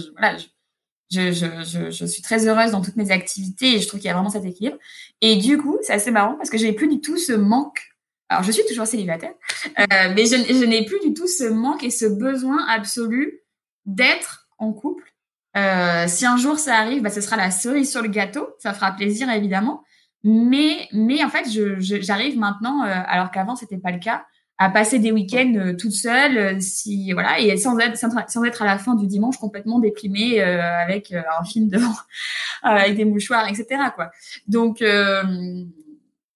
je, je, je, je, suis très heureuse dans toutes mes activités et je trouve qu'il y a vraiment cet équilibre. Et du coup, c'est assez marrant parce que j'ai plus du tout ce manque alors, je suis toujours célibataire, euh, mais je, je n'ai plus du tout ce manque et ce besoin absolu d'être en couple. Euh, si un jour ça arrive, bah, ce sera la cerise sur le gâteau. Ça fera plaisir, évidemment. Mais, mais en fait, je, j'arrive maintenant, euh, alors qu'avant c'était pas le cas, à passer des week-ends euh, toute seule, euh, si voilà, et sans être sans être à la fin du dimanche complètement déprimée avec un film devant, avec des mouchoirs, etc. Quoi. Donc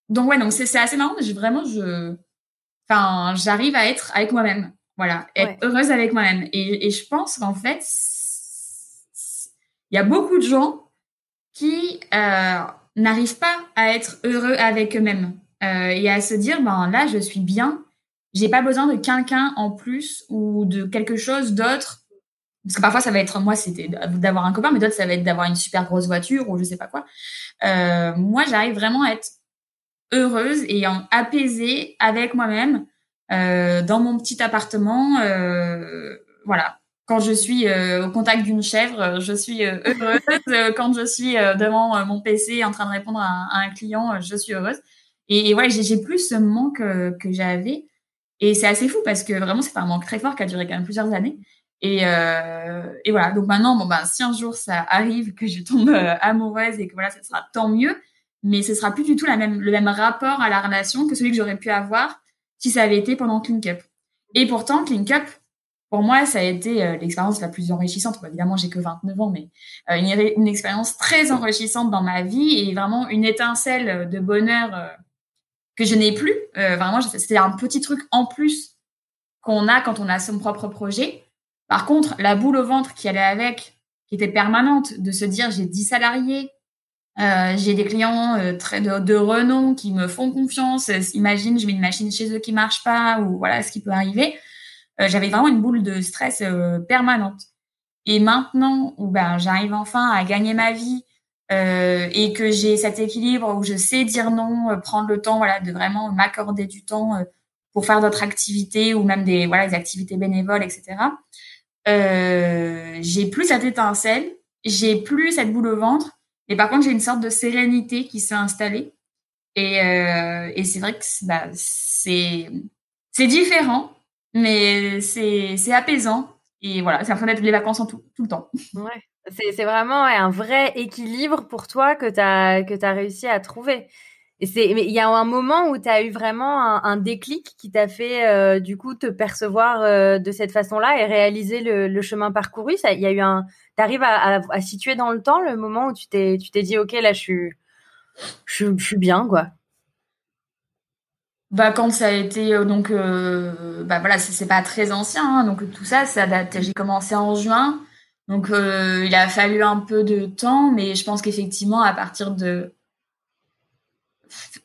donc ouais, donc c'est assez marrant. J'ai vraiment, je, enfin, j'arrive à être avec moi-même. Voilà, être heureuse avec moi-même. Et, et je pense qu'en fait, il y a beaucoup de gens qui euh, n'arrivent pas à être heureux avec eux-mêmes euh, et à se dire, ben là, je suis bien. J'ai pas besoin de quelqu'un en plus ou de quelque chose d'autre. Parce que parfois, ça va être, moi, c'était d'avoir un copain, mais d'autres, ça va être d'avoir une super grosse voiture ou je sais pas quoi. Euh, moi, j'arrive vraiment à être heureuse et en apaisée avec moi-même euh, dans mon petit appartement. Euh, voilà. Quand je suis euh, au contact d'une chèvre, je suis heureuse. Quand je suis devant mon PC en train de répondre à, un client, je suis heureuse. Et, et voilà, j'ai plus ce manque que j'avais. Et c'est assez fou parce que vraiment, c'est un manque très fort qui a duré quand même plusieurs années. Et, et voilà. Donc maintenant, bon ben, si un jour ça arrive que je tombe amoureuse et que voilà, ça sera tant mieux mais ce sera plus du tout le même rapport à la relation que celui que j'aurais pu avoir si ça avait été pendant Clean Cup. Et pourtant, Clean Cup, pour moi, ça a été euh, l'expérience la plus enrichissante. évidemment, j'ai que 29 ans, mais euh, une, une, expérience très enrichissante dans ma vie et vraiment une étincelle de bonheur euh, que je n'ai plus. vraiment, c'était un petit truc en plus qu'on a quand on a son propre projet. Par contre, la boule au ventre qui allait avec, qui était permanente, de se dire j'ai 10 salariés, euh, j'ai des clients euh, très de, de, renom qui me font confiance. Euh, imagine, je mets une machine chez eux qui marche pas ou voilà ce qui peut arriver. Euh, j'avais vraiment une boule de stress permanente. Et maintenant, où ben j'arrive enfin à gagner ma vie et que j'ai cet équilibre où je sais dire non, prendre le temps, voilà, de vraiment m'accorder du temps pour faire d'autres activités ou même des voilà des activités bénévoles, etc. j'ai plus cette étincelle, j'ai plus cette boule au ventre et par contre, j'ai une sorte de sérénité qui s'est installée. Et, euh, c'est vrai que bah, c'est c'est différent, mais c'est apaisant. Et voilà, c'est l'impression d'être les vacances en tout, tout le temps. Ouais. C'est, vraiment un vrai équilibre pour toi que tu que as réussi à trouver. Il y a un moment où tu as eu vraiment un, déclic qui t'a fait euh, du coup te percevoir euh, de cette façon-là et réaliser le, chemin parcouru. il y a eu un, t'arrives à, situer dans le temps le moment où tu t'es, tu t'es dit ok là je suis, je, suis bien quoi. Bah quand ça a été euh, donc bah voilà c'est pas très ancien hein, donc tout ça ça date j'ai commencé en juin donc il a fallu un peu de temps mais je pense qu'effectivement à partir de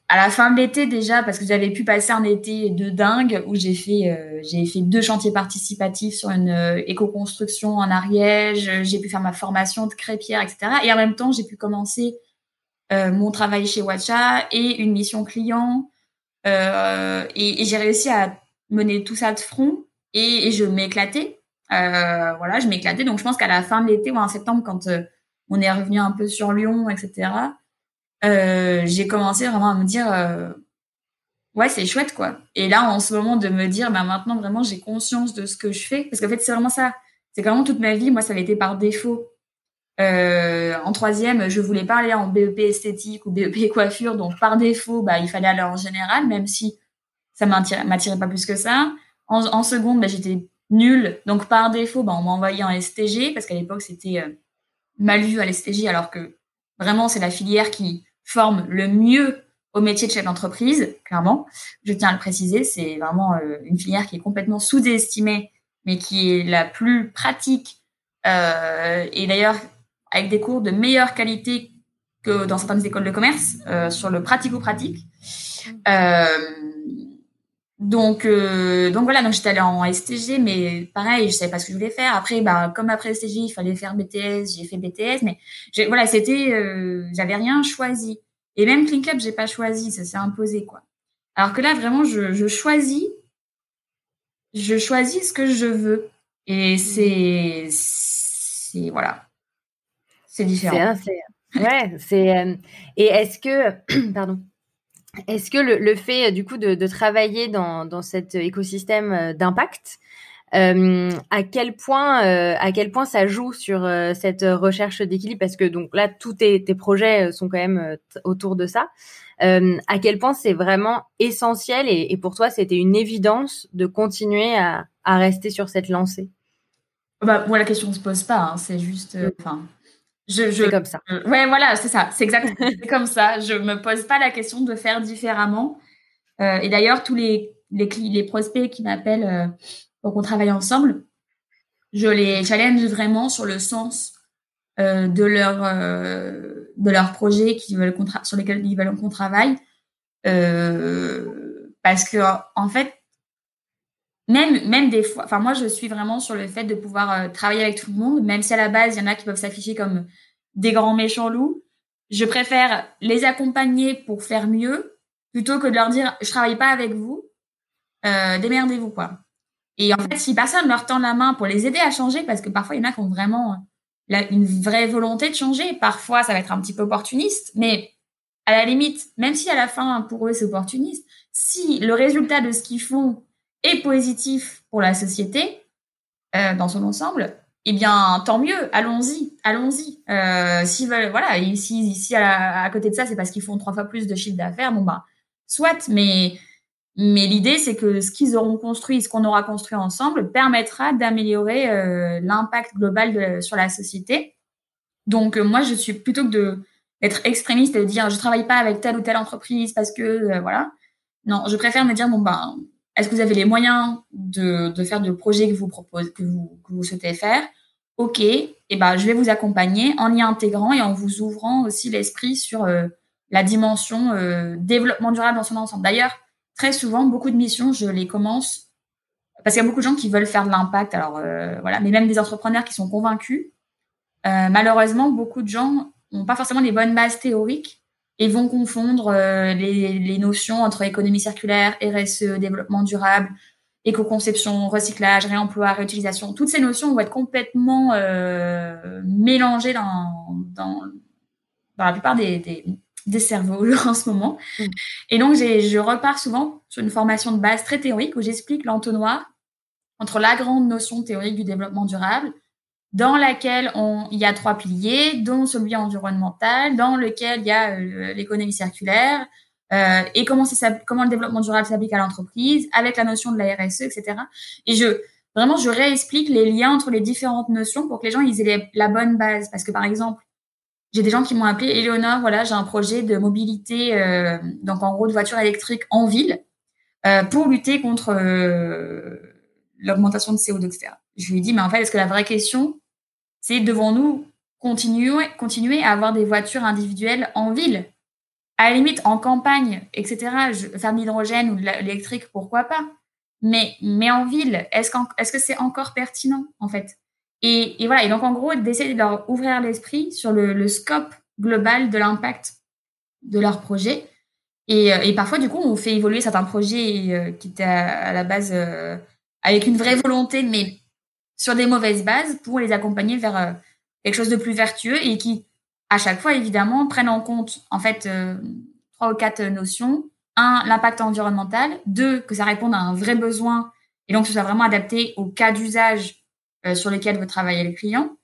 à la fin de l'été déjà parce que j'avais pu passer un été de dingue où j'ai fait euh, j'ai fait deux chantiers participatifs sur une euh, éco-construction en Ariège j'ai pu faire ma formation de crépière etc et en même temps j'ai pu commencer euh, mon travail chez Watcha et une mission client et, j'ai réussi à mener tout ça de front et, et je m'éclatais voilà je m'éclatais. Donc je pense qu'à la fin de l'été ou en septembre quand on est revenu un peu sur Lyon etc euh, j'ai commencé vraiment à me dire euh, ouais c'est chouette quoi. Et là en ce moment de me dire bah maintenant vraiment j'ai conscience de ce que je fais parce qu'en fait c'est vraiment ça. C'est vraiment toute ma vie moi ça a été par défaut. Euh, en troisième je voulais pas aller en BEP esthétique ou BEP coiffure donc par défaut bah il fallait aller en général même si ça m'attirait pas plus que ça. En, seconde bah, j'étais nulle. Donc par défaut bah on m'a envoyé en STG parce qu'à l'époque c'était euh, mal vu à l'STG alors que vraiment c'est la filière qui forme le mieux au métier de chef d'entreprise, clairement. Je tiens à le préciser, c'est vraiment euh, une filière qui est complètement sous-estimée, mais qui est la plus pratique euh, et d'ailleurs avec des cours de meilleure qualité que dans certaines écoles de commerce euh, sur le pratico-pratique. Donc, euh, donc voilà, donc j'étais allée en STG, mais pareil, je savais pas ce que je voulais faire. Après, bah, comme après STG, il fallait faire BTS, j'ai fait BTS, mais voilà, c'était, euh, j'avais rien choisi. Et même Clean Club, j'ai pas choisi, ça s'est imposé, quoi. Alors que là, vraiment, je, je choisis, je choisis ce que je veux. Et c'est, c'est, voilà. C'est différent. C'est, ouais, c'est, euh, et est-ce que, pardon, est-ce que le, fait du coup de, travailler dans, cet écosystème euh, d'impact, euh, à quel point euh, à quel point ça joue sur cette recherche d'équilibre? Parce que donc là tous tes, projets sont quand même autour de ça. à quel point c'est vraiment essentiel et, pour toi c'était une évidence de continuer à, rester sur cette lancée? Bah, moi la question ne se pose pas, hein. c'est juste, mm. enfin, je, je, c'est comme ça. ouais, voilà, c'est ça. C'est exactement comme ça. Je me pose pas la question de faire différemment. Euh, et d'ailleurs, tous les, les, les prospects qui m'appellent euh, pour qu'on travaille ensemble, je les challenge vraiment sur le sens euh, de leur euh, de leur projet qui veulent sur lesquels ils veulent qu'on travaille. Euh, parce que en fait, même même des fois enfin moi je suis vraiment sur le fait de pouvoir euh, travailler avec tout le monde. Même si à la base il y en a qui peuvent s'afficher comme des grands méchants loups je préfère les accompagner pour faire mieux plutôt que de leur dire je travaille pas avec vous euh, démerdez-vous quoi. Et en fait si personne leur tend la main pour les aider à changer parce que parfois il y en a qui ont vraiment une vraie volonté de changer. Parfois ça va être un petit peu opportuniste mais à la limite même si à la fin pour eux c'est opportuniste si le résultat de ce qu'ils font et positif pour la société euh, dans son ensemble, eh bien, tant mieux, allons-y, allons-y. Euh, s'ils veulent, voilà, ici, ici à, côté de ça, c'est parce qu'ils font trois fois plus de chiffre d'affaires, bon bah, soit, mais mais l'idée, c'est que ce qu'ils auront construit, ce qu'on aura construit ensemble, permettra d'améliorer euh, l'impact global sur la société. Donc, moi, je suis plutôt que d'être extrémiste et de dire je travaille pas avec telle ou telle entreprise parce que voilà. Non, je préfère me dire bon ben est-ce que vous avez les moyens de, faire le projet que vous proposez, que vous, que vous souhaitez faire? Ok, et eh ben je vais vous accompagner en y intégrant et en vous ouvrant aussi l'esprit sur euh, la dimension euh, développement durable dans son ensemble. D'ailleurs, très souvent, beaucoup de missions, je les commence parce qu'il y a beaucoup de gens qui veulent faire de l'impact. Alors euh, voilà, mais même des entrepreneurs qui sont convaincus. malheureusement, beaucoup de gens n'ont pas forcément les bonnes bases théoriques et vont confondre euh, les, les, notions entre économie circulaire, RSE, développement durable, éco-conception, recyclage, réemploi, réutilisation. Toutes ces notions vont être complètement euh, mélangées dans, dans, dans, la plupart des, des, des cerveaux en ce moment. Mm. Et donc, je repars souvent sur une formation de base très théorique où j'explique l'entonnoir entre la grande notion théorique du développement durable dans laquelle on, il y a trois piliers, dont celui environnemental, dans lequel il y a euh, l'économie circulaire, euh, et comment, comment le développement durable s'applique à l'entreprise, avec la notion de la RSE, etc. Et je vraiment je réexplique les liens entre les différentes notions pour que les gens ils aient la bonne base. Parce que par exemple, j'ai des gens qui m'ont appelé Éléonore, voilà, j'ai un projet de mobilité, euh, donc en gros de voitures électriques en ville, euh, pour lutter contre euh, l'augmentation de CO2, etc. Je lui dit, mais en fait, est-ce que la vraie question, c'est devons-nous continuer, continuer à avoir des voitures individuelles en ville? À la limite, en campagne, etc., je, faire de l'hydrogène ou de l'électrique, pourquoi pas? Mais, mais en ville, est-ce est-ce que c'est encore pertinent, en fait? Et, voilà, et donc en gros, d'essayer de leur ouvrir l'esprit sur le, scope global de l'impact de leur projet. Et, euh, et, parfois, du coup, on fait évoluer certains projets euh, qui étaient à, la base euh, avec une vraie volonté, mais sur des mauvaises bases pour les accompagner vers quelque chose de plus vertueux et qui, à chaque fois, évidemment, prennent en compte, en fait, trois ou quatre notions. Un, l'impact environnemental. Deux, que ça réponde à un vrai besoin et donc que ce soit vraiment adapté au cas d'usage euh, sur lesquels veut travailler le client.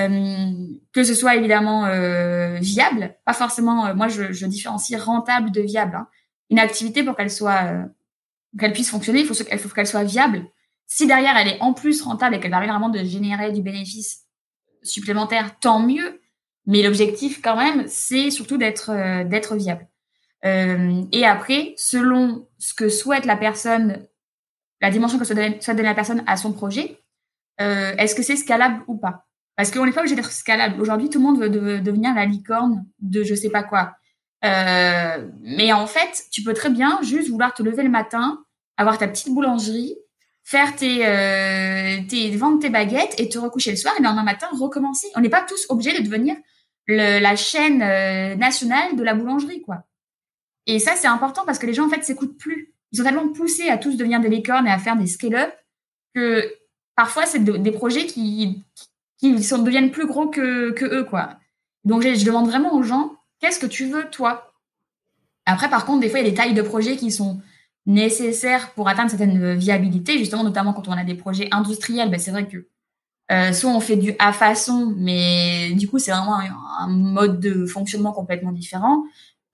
Euh, que ce soit évidemment euh, viable, pas forcément. moi, je, je, différencie rentable de viable. Hein. Une activité pour qu'elle soit, qu'elle puisse fonctionner, il faut, qu'elle soit viable. Si derrière elle est en plus rentable et qu'elle permet vraiment de générer du bénéfice supplémentaire, tant mieux. Mais l'objectif quand même, c'est surtout d'être d'être viable. Euh, et après, selon ce que souhaite la personne, la dimension que souhaite donner la personne à son projet, euh, est-ce que c'est scalable ou pas? Parce qu'on n'est pas obligé d'être scalable. Aujourd'hui, tout le monde veut devenir la licorne de je sais pas quoi. Euh, mais en fait, tu peux très bien juste vouloir te lever le matin, avoir ta petite boulangerie, faire tes, euh, tes vendre tes baguettes et te recoucher le soir et le lendemain matin recommencer. On n'est pas tous obligés de devenir la chaîne euh, nationale de la boulangerie, quoi. Et ça, c'est important parce que les gens, en fait, s'écoutent plus. Ils sont tellement poussés à tous devenir des licornes et à faire des scale-up que parfois, c'est des projets qui, qui sont, deviennent plus gros que, que eux, quoi. Donc, je, demande vraiment aux gens, qu'est-ce que tu veux, toi? Après, par contre, des fois, il y a des tailles de projets qui sont nécessaires pour atteindre certaines viabilité, justement, notamment quand on a des projets industriels. Ben, c'est vrai que euh, soit on fait du à façon, mais du coup, c'est vraiment un, mode de fonctionnement complètement différent.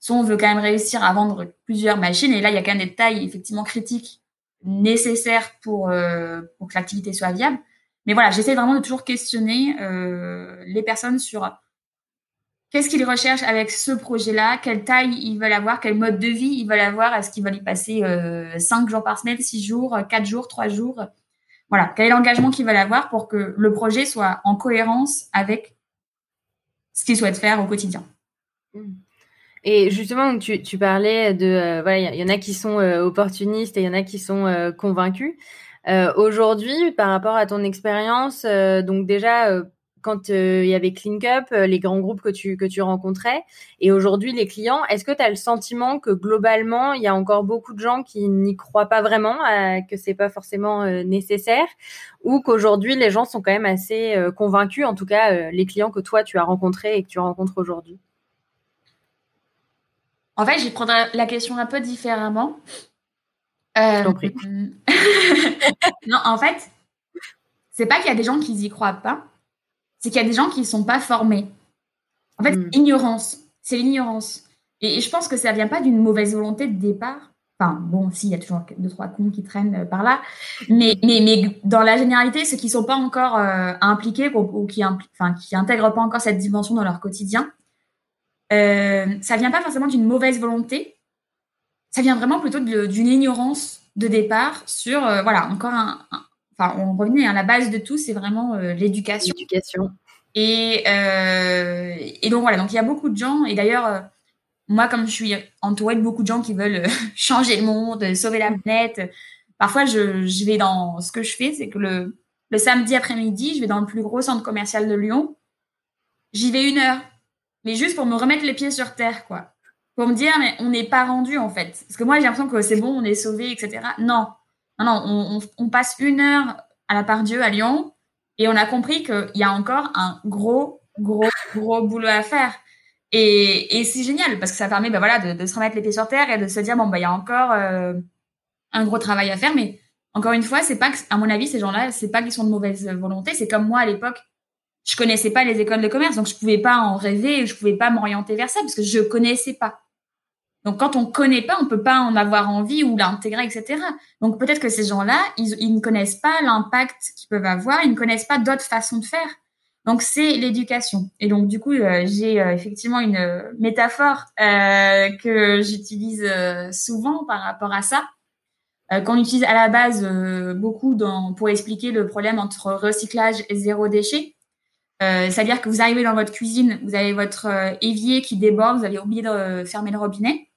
Soit on veut quand même réussir à vendre plusieurs machines, et là, il y a quand même des tailles effectivement critiques nécessaire pour, euh, pour que l'activité soit viable. Mais voilà, j'essaie vraiment de toujours questionner euh, les personnes sur qu'est-ce qu'ils recherchent avec ce projet-là, quelle taille ils veulent avoir, quel mode de vie ils veulent avoir, est-ce qu'ils veulent y passer euh, 5 jours par semaine, 6 jours, 4 jours, 3 jours? Voilà, quel est l'engagement qu'ils veulent avoir pour que le projet soit en cohérence avec ce qu'ils souhaitent faire au quotidien? Mmh. Et justement, tu, parlais de, euh, voilà, il y, en a qui sont euh, opportunistes et il y en a qui sont euh, convaincus. Aujourd'hui, par rapport à ton expérience, donc déjà, quand il y avait ClinkUp, les grands groupes que tu, que tu rencontrais, et aujourd'hui les clients, est-ce que tu as le sentiment que globalement, il y a encore beaucoup de gens qui n'y croient pas vraiment, que c'est pas forcément nécessaire, ou qu'aujourd'hui les gens sont quand même assez convaincus, en tout cas les clients que toi tu as rencontrés et que tu rencontres aujourd'hui? En fait, je vais prendre la question un peu différemment. Euh, non, en fait, c'est pas qu'il y a des gens qui y croient pas, c'est qu'il y a des gens qui ne sont pas formés. En fait, hmm. ignorance, c'est l'ignorance. Et, je pense que ça vient pas d'une mauvaise volonté de départ. Enfin, bon, si, il y a toujours deux, trois cons qui traînent euh, par là. Mais, mais, mais dans la généralité, ceux qui sont pas encore euh, impliqués ou, qui, enfin, qui intègrent pas encore cette dimension dans leur quotidien, euh, ça vient pas forcément d'une mauvaise volonté, ça vient vraiment plutôt d'une ignorance de départ sur, euh, voilà, encore un, enfin, on revenait à la base de tout, c'est vraiment euh, l'éducation. L'éducation. Et, euh, et donc voilà, donc il y a beaucoup de gens, et d'ailleurs, moi, comme je suis entourée de beaucoup de gens qui veulent changer le monde, sauver la planète, parfois je, je vais dans ce que je fais, c'est que le, le samedi après-midi, je vais dans le plus gros centre commercial de Lyon. J'y vais une heure mais juste pour me remettre les pieds sur terre, quoi. Pour me dire, mais on n'est pas rendu, en fait. Parce que moi, j'ai l'impression que c'est bon, on est sauvé, etc. Non. Non, non, on, passe une heure à la part Dieu à Lyon et on a compris qu'il y a encore un gros, gros, gros boulot à faire. Et, c'est génial parce que ça permet voilà, de, se remettre les pieds sur terre et de se dire, bon, bah, y a encore euh, un gros travail à faire. Mais encore une fois, c'est pas à mon avis, ces gens-là, c'est pas qu'ils sont de mauvaise volonté. C'est comme moi à l'époque, je connaissais pas les écoles de commerce, donc je pouvais pas en rêver, je pouvais pas m'orienter vers ça parce que je connaissais pas. Donc, quand on connaît pas, on peut pas en avoir envie ou l'intégrer, etc. Donc, peut-être que ces gens-là, ils, ils, ne connaissent pas l'impact qu'ils peuvent avoir, ils ne connaissent pas d'autres façons de faire. Donc, c'est l'éducation. Et donc, du coup, euh, j'ai euh, effectivement une euh, métaphore que j'utilise souvent par rapport à ça, qu'on utilise à la base beaucoup dans, pour expliquer le problème entre recyclage et zéro déchet. C'est-à-dire que vous arrivez dans votre cuisine, vous avez votre évier qui déborde, vous avez oublié de fermer le robinet.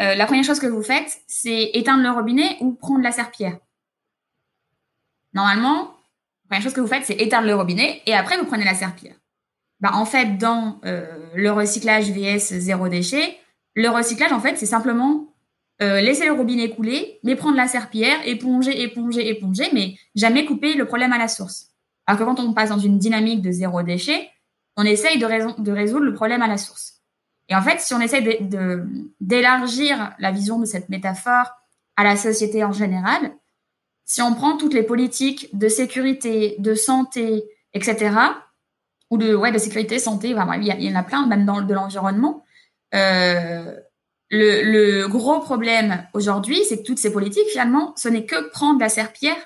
Euh, la première chose que vous faites, c'est éteindre le robinet ou prendre la serpillère. Normalement, la première chose que vous faites, c'est éteindre le robinet et après vous prenez la serpillère. Bah, en fait, dans euh, le recyclage VS zéro déchet, le recyclage, en fait, c'est simplement euh, laisser le robinet couler, mais prendre la serpillère, éponger, éponger, éponger, mais jamais couper le problème à la source. Alors que quand on passe dans une dynamique de zéro déchet, on essaye de résoudre le problème à la source. Et en fait, si on essaie d'élargir la vision de cette métaphore à la société en général, si on prend toutes les politiques de sécurité, de santé, etc., ou de, ouais, de sécurité, santé, il, y en a plein, même dans de l'environnement, euh, le, le, gros problème aujourd'hui, c'est que toutes ces politiques, finalement, ce n'est que prendre la serpillère.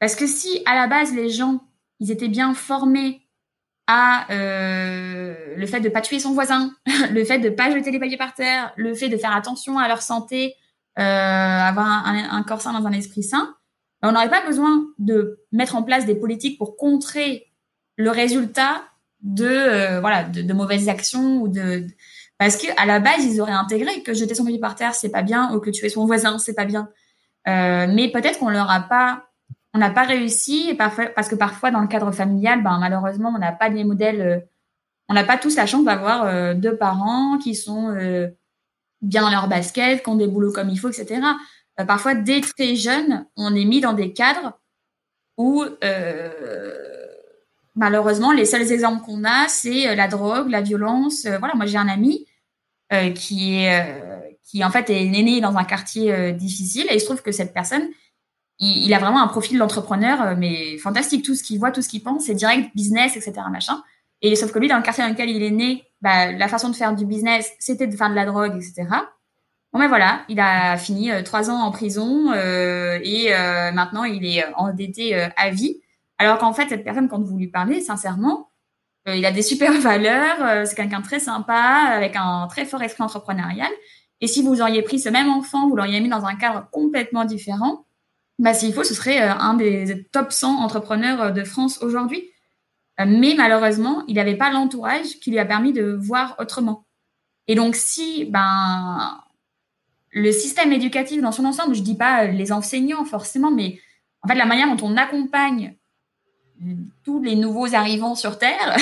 Parce que si, à la base, les gens, ils étaient bien formés à euh, le fait de pas tuer son voisin, le fait de pas jeter les papiers par terre, le fait de faire attention à leur santé, euh, avoir un, corps sain dans un esprit sain, ben, on n'aurait pas besoin de mettre en place des politiques pour contrer le résultat de euh, voilà de, mauvaises actions ou de, parce que à la base ils auraient intégré que jeter son papier par terre c'est pas bien ou que tuer son voisin c'est pas bien, mais peut-être qu'on leur a pas on n'a pas réussi parce que parfois dans le cadre familial, ben, malheureusement, on n'a pas les modèles, euh, on n'a pas tous la chance d'avoir euh, deux parents qui sont euh, bien dans leur basket, qui ont des boulots comme il faut, etc. parfois, dès très jeune, on est mis dans des cadres où malheureusement, les seuls exemples qu'on a, c'est la drogue, la violence. voilà, moi j'ai un ami qui est qui en fait est né dans un quartier difficile et il se trouve que cette personne il, a vraiment un profil d'entrepreneur, euh, mais fantastique. Tout ce qu'il voit, tout ce qu'il pense, c'est direct business, etc. Machin. Et sauf que lui, dans le quartier dans lequel il est né, bah, la façon de faire du business, c'était de faire de la drogue, etc. Bon ben voilà, il a fini euh, trois ans en prison euh, et euh, maintenant il est endetté à vie. Alors qu'en fait, cette personne, quand vous lui parlez, sincèrement, il a des super valeurs, c'est quelqu'un très sympa, avec un très fort esprit entrepreneurial. Et si vous auriez pris ce même enfant, vous l'auriez mis dans un cadre complètement différent, bah, s'il faut, ce serait euh, un des top 100 entrepreneurs euh, de France aujourd'hui. Euh, mais malheureusement, il n'avait pas l'entourage qui lui a permis de voir autrement. Et donc, si ben, le système éducatif dans son ensemble, je dis pas les enseignants forcément, mais en fait la manière dont on accompagne tous les nouveaux arrivants sur Terre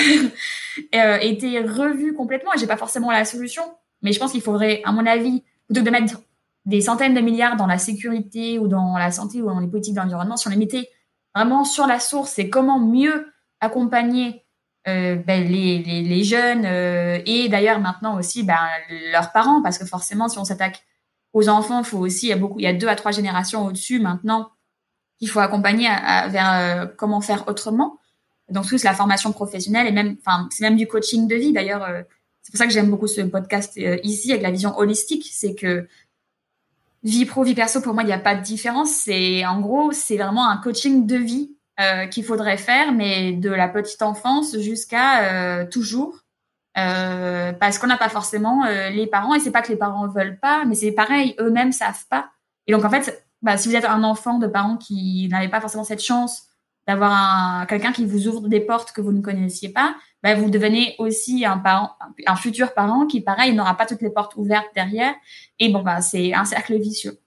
était revue complètement. J'ai pas forcément la solution, mais je pense qu'il faudrait, à mon avis, de mettre des centaines de milliards dans la sécurité ou dans la santé ou dans les politiques d'environnement, si on les mettait vraiment sur la source et comment mieux accompagner euh, ben, les, les, les, jeunes euh, et d'ailleurs maintenant aussi ben, leurs parents, parce que forcément, si on s'attaque aux enfants, il faut aussi, il y a deux à trois générations au-dessus maintenant qu'il faut accompagner vers euh, comment faire autrement. Donc, plus la formation professionnelle et même, enfin, c'est même du coaching de vie. D'ailleurs, c'est pour ça que j'aime beaucoup ce podcast ici avec la vision holistique, c'est que vie pro, vie perso, pour moi, il n'y a pas de différence. C'est en gros, c'est vraiment un coaching de vie euh, qu'il faudrait faire, mais de la petite enfance jusqu'à euh, toujours. Euh, parce qu'on n'a pas forcément les parents, et c'est pas que les parents veulent pas, mais c'est pareil, eux-mêmes savent pas. Et donc en fait, bah, si vous êtes un enfant de parents qui n'avaient pas forcément cette chance d'avoir quelqu'un qui vous ouvre des portes que vous ne connaissiez pas, bah, vous devenez aussi un parent, un futur parent qui, pareil, n'aura pas toutes les portes ouvertes derrière. Et bon, bah, c'est un cercle vicieux.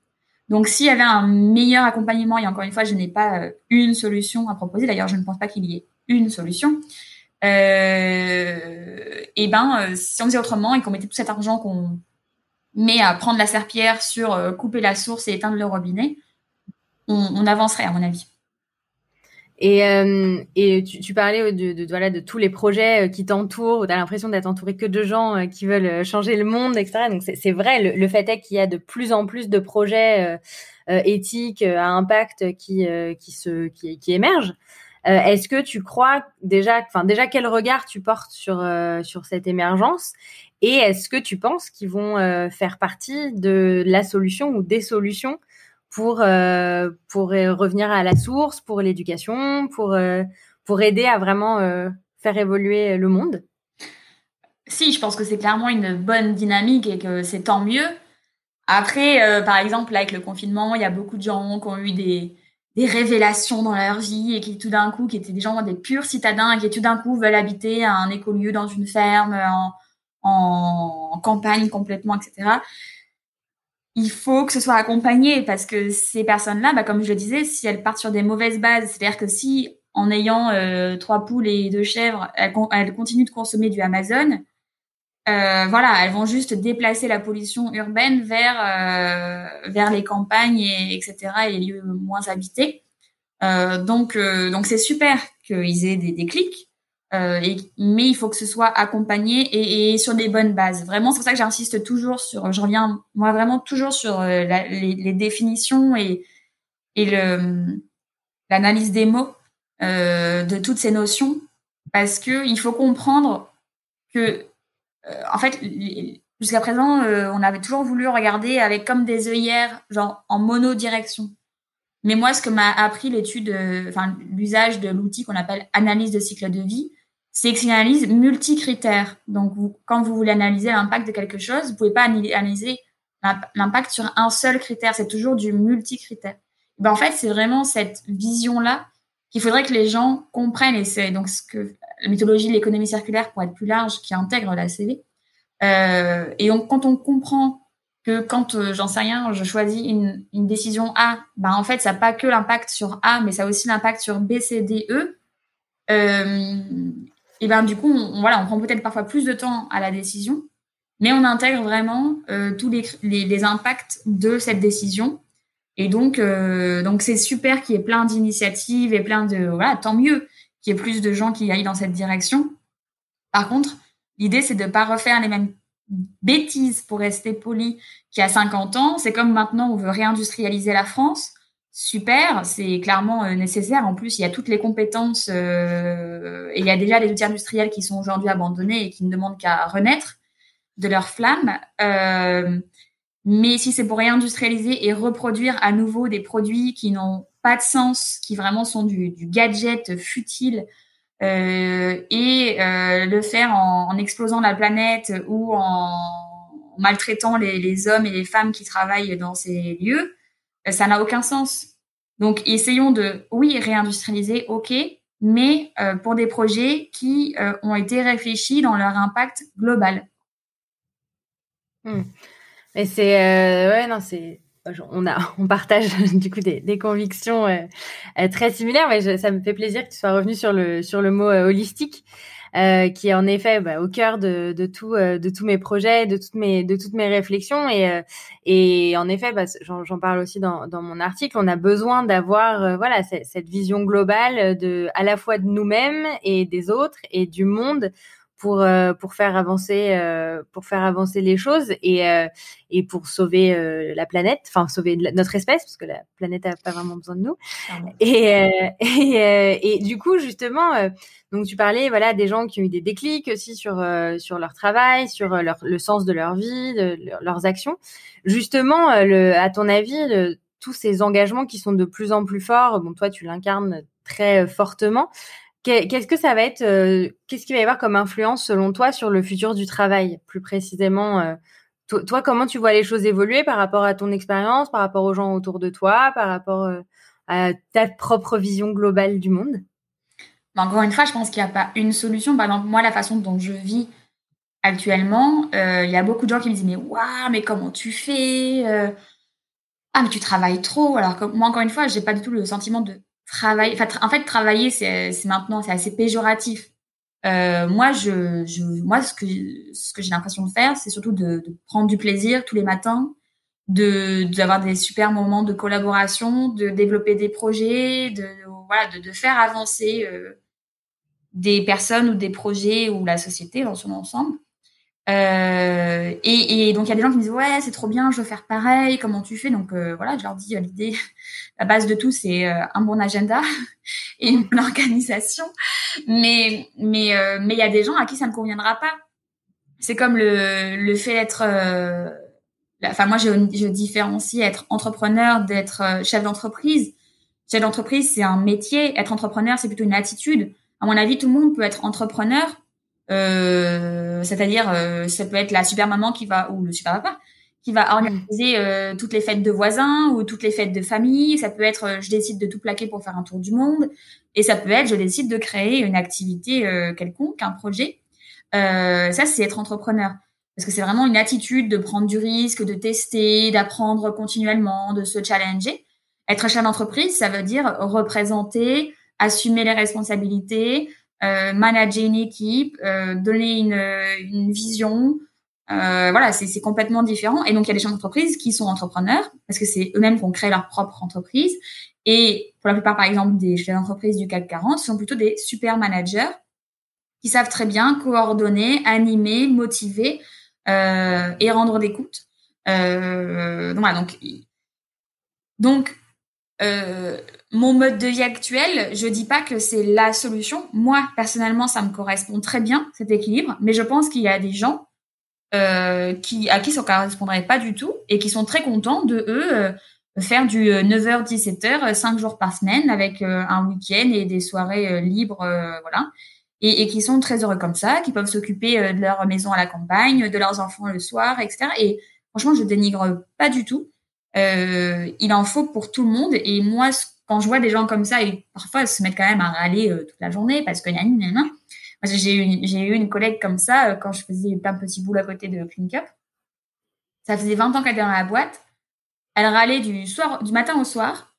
Donc, s'il y avait un meilleur accompagnement, et encore une fois, je n'ai pas euh, une solution à proposer. D'ailleurs, je ne pense pas qu'il y ait une solution. Euh, et ben, euh, si on faisait autrement et qu'on mettait tout cet argent qu'on met à prendre la serpillère sur euh, couper la source et éteindre le robinet, on avancerait, à mon avis. Et, euh, et tu, tu, parlais de, de, voilà, de tous les projets euh, qui t'entourent, tu as l'impression d'être entouré que de gens euh, qui veulent changer le monde, etc. Donc c'est vrai, le, le, fait est qu'il y a de plus en plus de projets euh, éthiques à impact qui, qui, se, qui, qui émergent. Est-ce que tu crois déjà, enfin déjà quel regard tu portes sur sur cette émergence? Et est-ce que tu penses qu'ils vont faire partie de la solution ou des solutions pour pour revenir à la source, pour l'éducation, pour pour aider à vraiment faire évoluer le monde Si, je pense que c'est clairement une bonne dynamique et que c'est tant mieux. Après, euh, par exemple, avec le confinement, il y a beaucoup de gens qui ont eu des, des révélations dans leur vie et qui tout d'un coup, qui étaient des gens, des purs citadins, et qui tout d'un coup veulent habiter un écolieu dans une ferme, en, campagne complètement, etc. Il faut que ce soit accompagné parce que ces personnes-là, bah, comme je le disais, si elles partent sur des mauvaises bases, c'est-à-dire que si en ayant euh, trois poules et deux chèvres, elles, continuent de consommer du Amazon, euh, voilà, elles vont juste déplacer la pollution urbaine vers euh, vers les campagnes et etc. et les lieux moins habités. Euh, donc euh, donc c'est super qu'ils aient des déclics, et, mais il faut que ce soit accompagné et, sur des bonnes bases. Vraiment, c'est pour ça que j'insiste toujours sur. Je reviens moi vraiment toujours sur la, les, définitions et l'analyse des mots de toutes ces notions parce que il faut comprendre que euh, en fait, jusqu'à présent, euh, on avait toujours voulu regarder avec comme des œillères, genre en monodirection. Mais moi, ce que m'a appris l'étude, euh, enfin l'usage de l'outil qu'on appelle analyse de cycle de vie, c'est une analyse multicritère. Donc, quand vous voulez analyser l'impact de quelque chose, vous pouvez pas analyser l'impact sur un seul critère. C'est toujours du multicritère. Ben, en fait, c'est vraiment cette vision-là qu'il faudrait que les gens comprennent. Et c'est donc ce que la méthodologie de l'économie circulaire pour être plus large qui intègre la CV. Euh, et donc, quand on comprend que quand, euh, j'en sais rien, je choisis une, décision A, bah en fait, ça n'a pas que l'impact sur A, mais ça a aussi l'impact sur B, C, D, E. Euh, et ben du coup, on, voilà, on prend peut-être parfois plus de temps à la décision, mais on intègre vraiment euh, tous les, les, impacts de cette décision. Et donc, euh, donc c'est super qu'il y ait plein d'initiatives et plein de voilà, tant mieux qu'il y ait plus de gens qui aillent dans cette direction. Par contre, l'idée, c'est de ne pas refaire les mêmes bêtises, pour rester poli, qu'il y a 50 ans. C'est comme maintenant, on veut réindustrialiser la France. Super, c'est clairement euh, nécessaire. En plus, il y a toutes les compétences euh, et il y a déjà des outils industriels qui sont aujourd'hui abandonnés et qui ne demandent qu'à renaître de leur flamme. Euh, mais si c'est pour réindustrialiser et reproduire à nouveau des produits qui n'ont pas de sens, qui vraiment sont du, du gadget futile, euh, et euh, le faire en, en, explosant la planète ou en maltraitant les, les, hommes et les femmes qui travaillent dans ces lieux, ça n'a aucun sens. Donc, essayons de, oui, réindustrialiser, ok, mais euh, pour des projets qui euh, ont été réfléchis dans leur impact global. Hmm. C'est, ouais, non, c'est on a, on partage du coup des, convictions euh, euh, très similaires, mais ça me fait plaisir que tu sois revenu sur le sur le mot euh, qui est en effet bah, au cœur de, de tout de tous mes projets, de toutes mes de toutes mes réflexions. Et et en effet, bah, j'en parle aussi dans, dans mon article, on a besoin d'avoir voilà cette, cette vision globale de à la fois de nous-mêmes et des autres et du monde pour euh, pour faire avancer euh, pour faire avancer les choses et euh, et pour sauver la planète enfin sauver notre espèce parce que la planète a pas vraiment besoin de nous. Et et, et, du coup justement donc tu parlais voilà des gens qui ont eu des déclics aussi sur sur leur travail sur leur le sens de leur vie de, leurs actions. Justement le à ton avis tous ces engagements qui sont de plus en plus forts bon toi tu l'incarnes très fortement Qu'est-ce que ça va être euh, Qu'est-ce qu'il va y avoir comme influence selon toi sur le futur du travail, plus précisément euh, toi, comment tu vois les choses évoluer par rapport à ton expérience, par rapport aux gens autour de toi, par rapport euh, à ta propre vision globale du monde? Encore une fois, je pense qu'il n'y a pas une solution. Par exemple, moi, la façon dont je vis actuellement, il y a beaucoup de gens qui me disent mais waouh, mais comment tu fais Ah, mais tu travailles trop. Alors moi, encore une fois, j'ai pas du tout le sentiment de travailler. en fait, travailler, c'est maintenant, c'est assez péjoratif. Euh, moi, je, je, moi, ce que, ce que j'ai l'impression de faire, c'est surtout de, de, prendre du plaisir tous les matins, de d'avoir des super moments de collaboration, de développer des projets, de voilà, de, de faire avancer euh, des personnes ou des projets ou la société dans son ensemble. Euh, et, et, donc il y a des gens qui me disent ouais c'est trop bien, je veux faire pareil. Comment tu fais? Donc euh, voilà, je leur dis l'idée, la base de tout c'est euh, un bon agenda et une bonne organisation. Mais mais mais il y a des gens à qui ça ne conviendra pas. C'est comme le le fait d'être enfin moi je, je différencie être entrepreneur d'être chef d'entreprise. Chef d'entreprise c'est un métier, être entrepreneur c'est plutôt une attitude. À mon avis tout le monde peut être entrepreneur euh, c'est-à-dire, euh, ça peut être la super maman qui va ou le super papa qui va organiser euh, toutes les fêtes de voisins ou toutes les fêtes de famille. Ça peut être, je décide de tout plaquer pour faire un tour du monde. Et ça peut être, je décide de créer une activité quelconque, un projet. ça, c'est être entrepreneur. Parce que c'est vraiment une attitude de prendre du risque, de tester, d'apprendre continuellement, de se challenger. Être chef d'entreprise, ça veut dire représenter, assumer les responsabilités, euh, manager une équipe, euh, donner une, une vision. Euh, voilà, c'est complètement différent. Et donc, il y a des gens d'entreprise qui sont entrepreneurs parce que c'est eux-mêmes qui ont créé leur propre entreprise. Et pour la plupart, par exemple, des chefs d'entreprise du CAC 40, ce sont plutôt des super managers qui savent très bien coordonner, animer, motiver euh, et rendre des comptes. Euh, voilà, donc, donc euh, mon mode de vie actuel, je dis pas que c'est la solution. Moi, personnellement, ça me correspond très bien cet équilibre, mais je pense qu'il y a des gens euh, qui à qui ça correspondrait pas du tout et qui sont très contents de eux euh, faire du 9h 17h 5 jours par semaine avec euh, un week-end et des soirées libres voilà et, et, qui sont très heureux comme ça, qui peuvent s'occuper de leur maison à la campagne, de leurs enfants le soir, etc. Et franchement, je dénigre pas du tout. Euh, il en faut pour tout le monde. Et moi, quand je vois des gens comme ça, et parfois se mettent quand même à râler euh, toute la journée parce que j'ai eu, j'ai eu une collègue comme ça euh, quand je faisais plein de petits boulots à côté de Clean Cup. Ça faisait 20 ans qu'elle était dans la boîte. Elle râlait du soir, du matin au soir.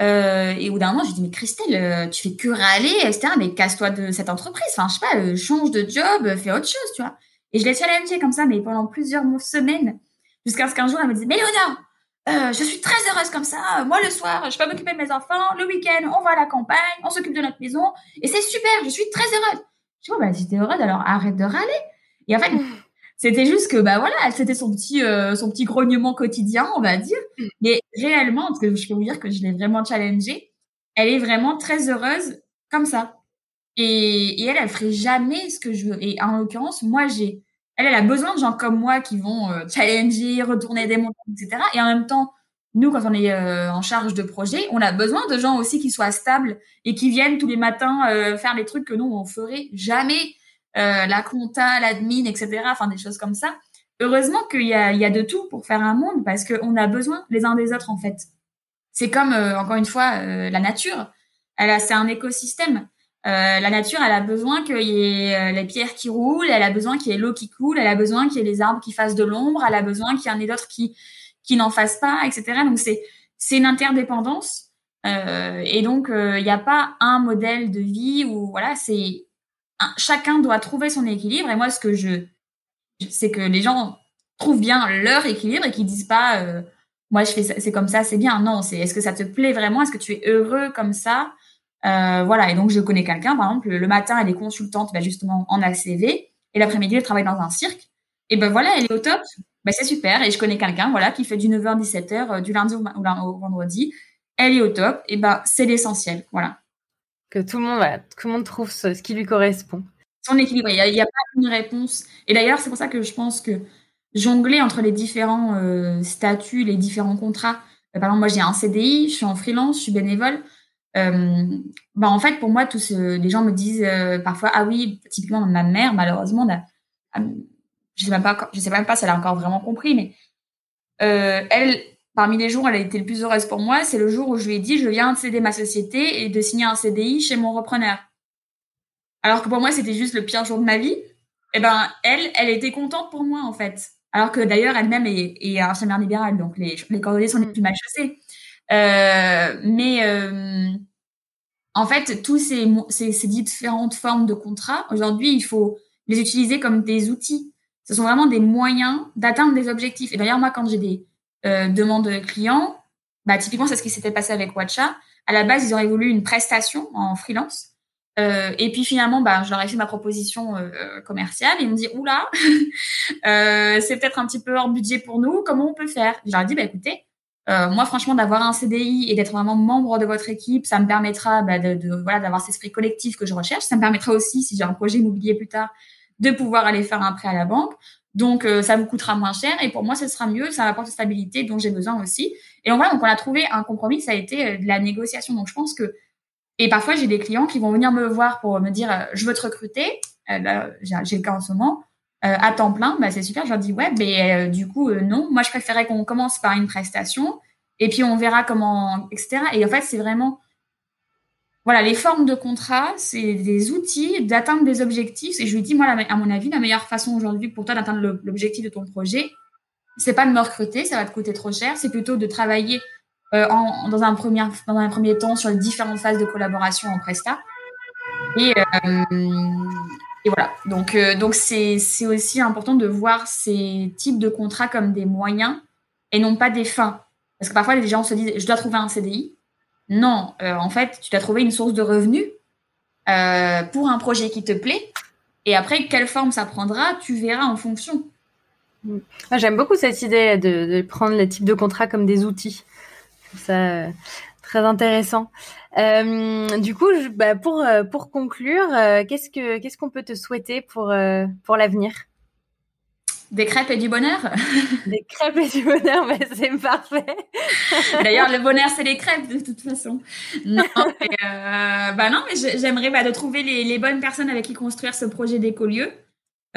Et au bout d'un moment, je lui dis mais Christelle, tu fais que râler, etc. Mais casse-toi de cette entreprise. Enfin, je sais pas, change de job, fais autre chose, tu vois. Et je l'ai challengée comme ça, mais pendant plusieurs semaines, jusqu'à ce qu'un jour, elle me dise mais Léonard, euh, je suis très heureuse comme ça. Moi, le soir, je peux m'occuper de mes enfants. Le week-end, on va à la campagne, on s'occupe de notre maison. Et c'est super, je suis très heureuse. Je dis, oh, bah, si t'es heureuse, alors arrête de râler. Et en fait, c'était juste que, bah voilà, c'était son petit, euh, son petit grognement quotidien, on va dire. Mais réellement, parce que je peux vous dire que je l'ai vraiment challengée, elle est vraiment très heureuse comme ça. Et, et elle, elle ferait jamais ce que je veux. Et en l'occurrence, moi, j'ai elle, elle a besoin de gens comme moi qui vont euh, challenger, retourner des montagnes, etc. Et en même temps, nous, quand on est euh, en charge de projet, on a besoin de gens aussi qui soient stables et qui viennent tous les matins euh, faire les trucs que nous, on ferait jamais. la compta, l'admin, etc. Enfin, des choses comme ça. Heureusement qu'il y a, de tout pour faire un monde parce qu'on a besoin les uns des autres, en fait. C'est comme, encore une fois, la nature. Elle c'est un écosystème. Euh, la nature, elle a besoin qu'il y ait euh, les pierres qui roulent, elle a besoin qu'il y ait l'eau qui coule, elle a besoin qu'il y ait les arbres qui fassent de l'ombre, elle a besoin qu'il y en ait d'autres qui qui n'en fassent pas, etc. Donc c'est c'est une interdépendance. Euh, et donc il n'y a pas un modèle de vie où voilà, c'est chacun doit trouver son équilibre. Et moi, ce que je c'est que les gens trouvent bien leur équilibre et qu'ils disent pas moi je fais c'est comme ça, c'est bien. Non, c'est est-ce que ça te plaît vraiment? Est-ce que tu es heureux comme ça? Euh, voilà, et donc je connais quelqu'un, par exemple, le matin, elle est consultante bah, justement en ACV, et l'après-midi, elle travaille dans un cirque. Et ben voilà, elle est au top. Ben, c'est super. Et je connais quelqu'un, voilà, qui fait du 9h 17h du lundi au, vendredi. Elle est au top. Et ben c'est l'essentiel, voilà. Que tout le monde, voilà, tout le monde trouve ce, qui lui correspond. Son équilibre. Il n'y a, pas une réponse. Et d'ailleurs, c'est pour ça que je pense que jongler entre les différents euh, statuts, les différents contrats. Euh, par exemple, moi, j'ai un CDI, je suis en freelance, je suis bénévole. Euh, bah en fait, pour moi, tous les gens me disent euh, parfois, ah oui, typiquement ma mère, malheureusement, je sais même pas, je sais même pas si elle a encore vraiment compris, mais euh, elle, parmi les jours, elle a été le plus heureuse pour moi, c'est le jour où je lui ai dit, je viens de céder ma société et de signer un CDI chez mon repreneur. Alors que pour moi, c'était juste le pire jour de ma vie. Et eh ben, elle, elle était contente pour moi en fait. Alors que d'ailleurs, elle-même est, est infirmière libérale, donc les, les coordonnées sont les mm. plus mal chaussées. Euh, mais euh, en fait, tous ces, différentes formes de contrats, aujourd'hui, il faut les utiliser comme des outils. Ce sont vraiment des moyens d'atteindre des objectifs. Et d'ailleurs, moi, quand j'ai des euh, demandes clients, bah, typiquement, c'est ce qui s'était passé avec Watcha. À la base, ils auraient voulu une prestation en freelance. et puis finalement, bah, je leur ai fait ma proposition commerciale. Et ils me dit oula, c'est peut-être un petit peu hors budget pour nous. Comment on peut faire? Je leur ai dit bah écoutez, moi franchement d'avoir un CDI et d'être vraiment membre de votre équipe, ça me permettra bah, de, de, voilà d'avoir cet esprit collectif que je recherche. Ça me permettra aussi, si j'ai un projet immobilier plus tard, de pouvoir aller faire un prêt à la banque. Donc, euh, ça me coûtera moins cher et pour moi, ce sera mieux. Ça apporte stabilité dont j'ai besoin aussi. Et donc, voilà, donc on a trouvé un compromis. Ça a été euh, de la négociation. Donc, je pense que et parfois, j'ai des clients qui vont venir me voir pour me dire, euh, je veux te recruter. j'ai le cas en ce moment. À temps plein, bah, c'est super. Je leur dis, ouais, mais du coup, non. Moi, je préférais qu'on commence par une prestation et puis on verra comment, etc. Et en fait, c'est vraiment voilà, les formes de contrat, c'est des outils d'atteindre des objectifs. Et je lui dis, moi, à mon avis, la meilleure façon aujourd'hui pour toi d'atteindre l'objectif de ton projet, c'est pas de me recruter, ça va te coûter trop cher. C'est plutôt de travailler euh, dans, un premier, dans un premier temps sur les différentes phases de collaboration en Presta. Et, euh, et voilà. Donc, euh, donc c'est, c'est aussi important de voir ces types de contrats comme des moyens et non pas des fins. Parce que parfois, les gens se disent, je dois trouver un CDI. Non, euh, en fait, tu dois trouver une source de revenus euh, pour un projet qui te plaît. Et après, quelle forme ça prendra, tu verras en fonction. J'aime beaucoup cette idée de, prendre les types de contrats comme des outils. Ça, très intéressant. du coup, bah, pour, pour conclure, qu'est-ce que qu'est-ce qu'on peut te souhaiter pour, pour l'avenir? Des crêpes et du bonheur? Des crêpes et du bonheur, mais c'est parfait. D'ailleurs, le bonheur, c'est les crêpes de toute façon. Non, mais, euh, bah non, mais j'aimerais bah, de trouver les, les, bonnes personnes avec qui construire ce projet d'écolieu.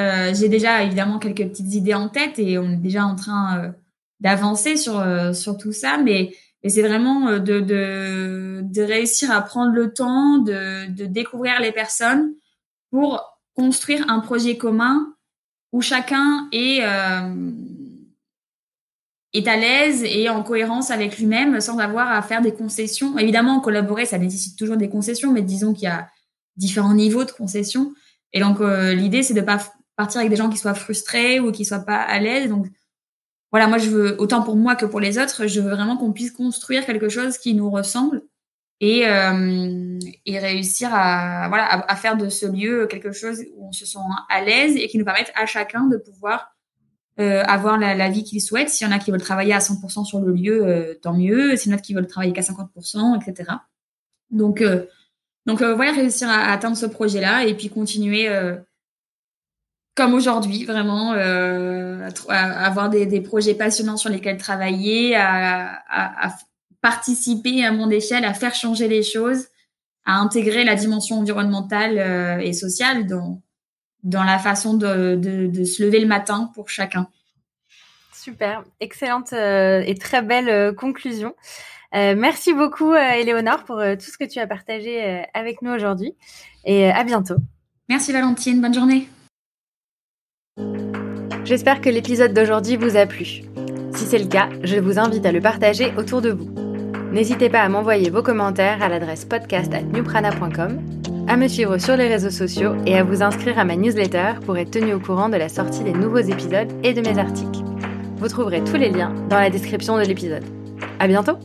Euh, J'ai déjà évidemment quelques petites idées en tête et on est déjà en train euh, d'avancer sur euh, sur tout ça, mais, mais c'est vraiment euh, de, réussir à prendre le temps de, découvrir les personnes pour construire un projet commun où chacun est, euh, est à l'aise et en cohérence avec lui-même sans avoir à faire des concessions. Évidemment, collaborer, ça nécessite toujours des concessions, mais disons qu'il y a différents niveaux de concessions. Et donc, euh, l'idée, c'est de pas partir avec des gens qui soient frustrés ou qui soient pas à l'aise. Voilà, moi, je veux, autant pour moi que pour les autres, je veux vraiment qu'on puisse construire quelque chose qui nous ressemble et, euh, et réussir à, voilà, à, faire de ce lieu quelque chose où on se sent à l'aise et qui nous permette à chacun de pouvoir euh, avoir la, vie qu'il souhaite. S'il y en a qui veulent travailler à 100% sur le lieu, euh, tant mieux. S'il y en a qui veulent travailler qu'à 50%, etc. Donc, donc voilà, réussir à, atteindre ce projet-là et puis continuer comme aujourd'hui, vraiment, à, à, avoir des, des, projets passionnants sur lesquels travailler, à, à, participer à mon échelle à faire changer les choses, à intégrer la dimension environnementale euh, et sociale dans, dans la façon de, de, se lever le matin pour chacun. Super, excellente euh, et très belle euh, conclusion. merci beaucoup, Éléonore, pour tout ce que tu as partagé avec nous aujourd'hui. Et à bientôt. Merci, Valentine. Bonne journée. J'espère que l'épisode d'aujourd'hui vous a plu. Si c'est le cas, je vous invite à le partager autour de vous. N'hésitez pas à m'envoyer vos commentaires à l'adresse podcast@newprana.com, à me suivre sur les réseaux sociaux et à vous inscrire à ma newsletter pour être tenu au courant de la sortie des nouveaux épisodes et de mes articles. Vous trouverez tous les liens dans la description de l'épisode. À bientôt!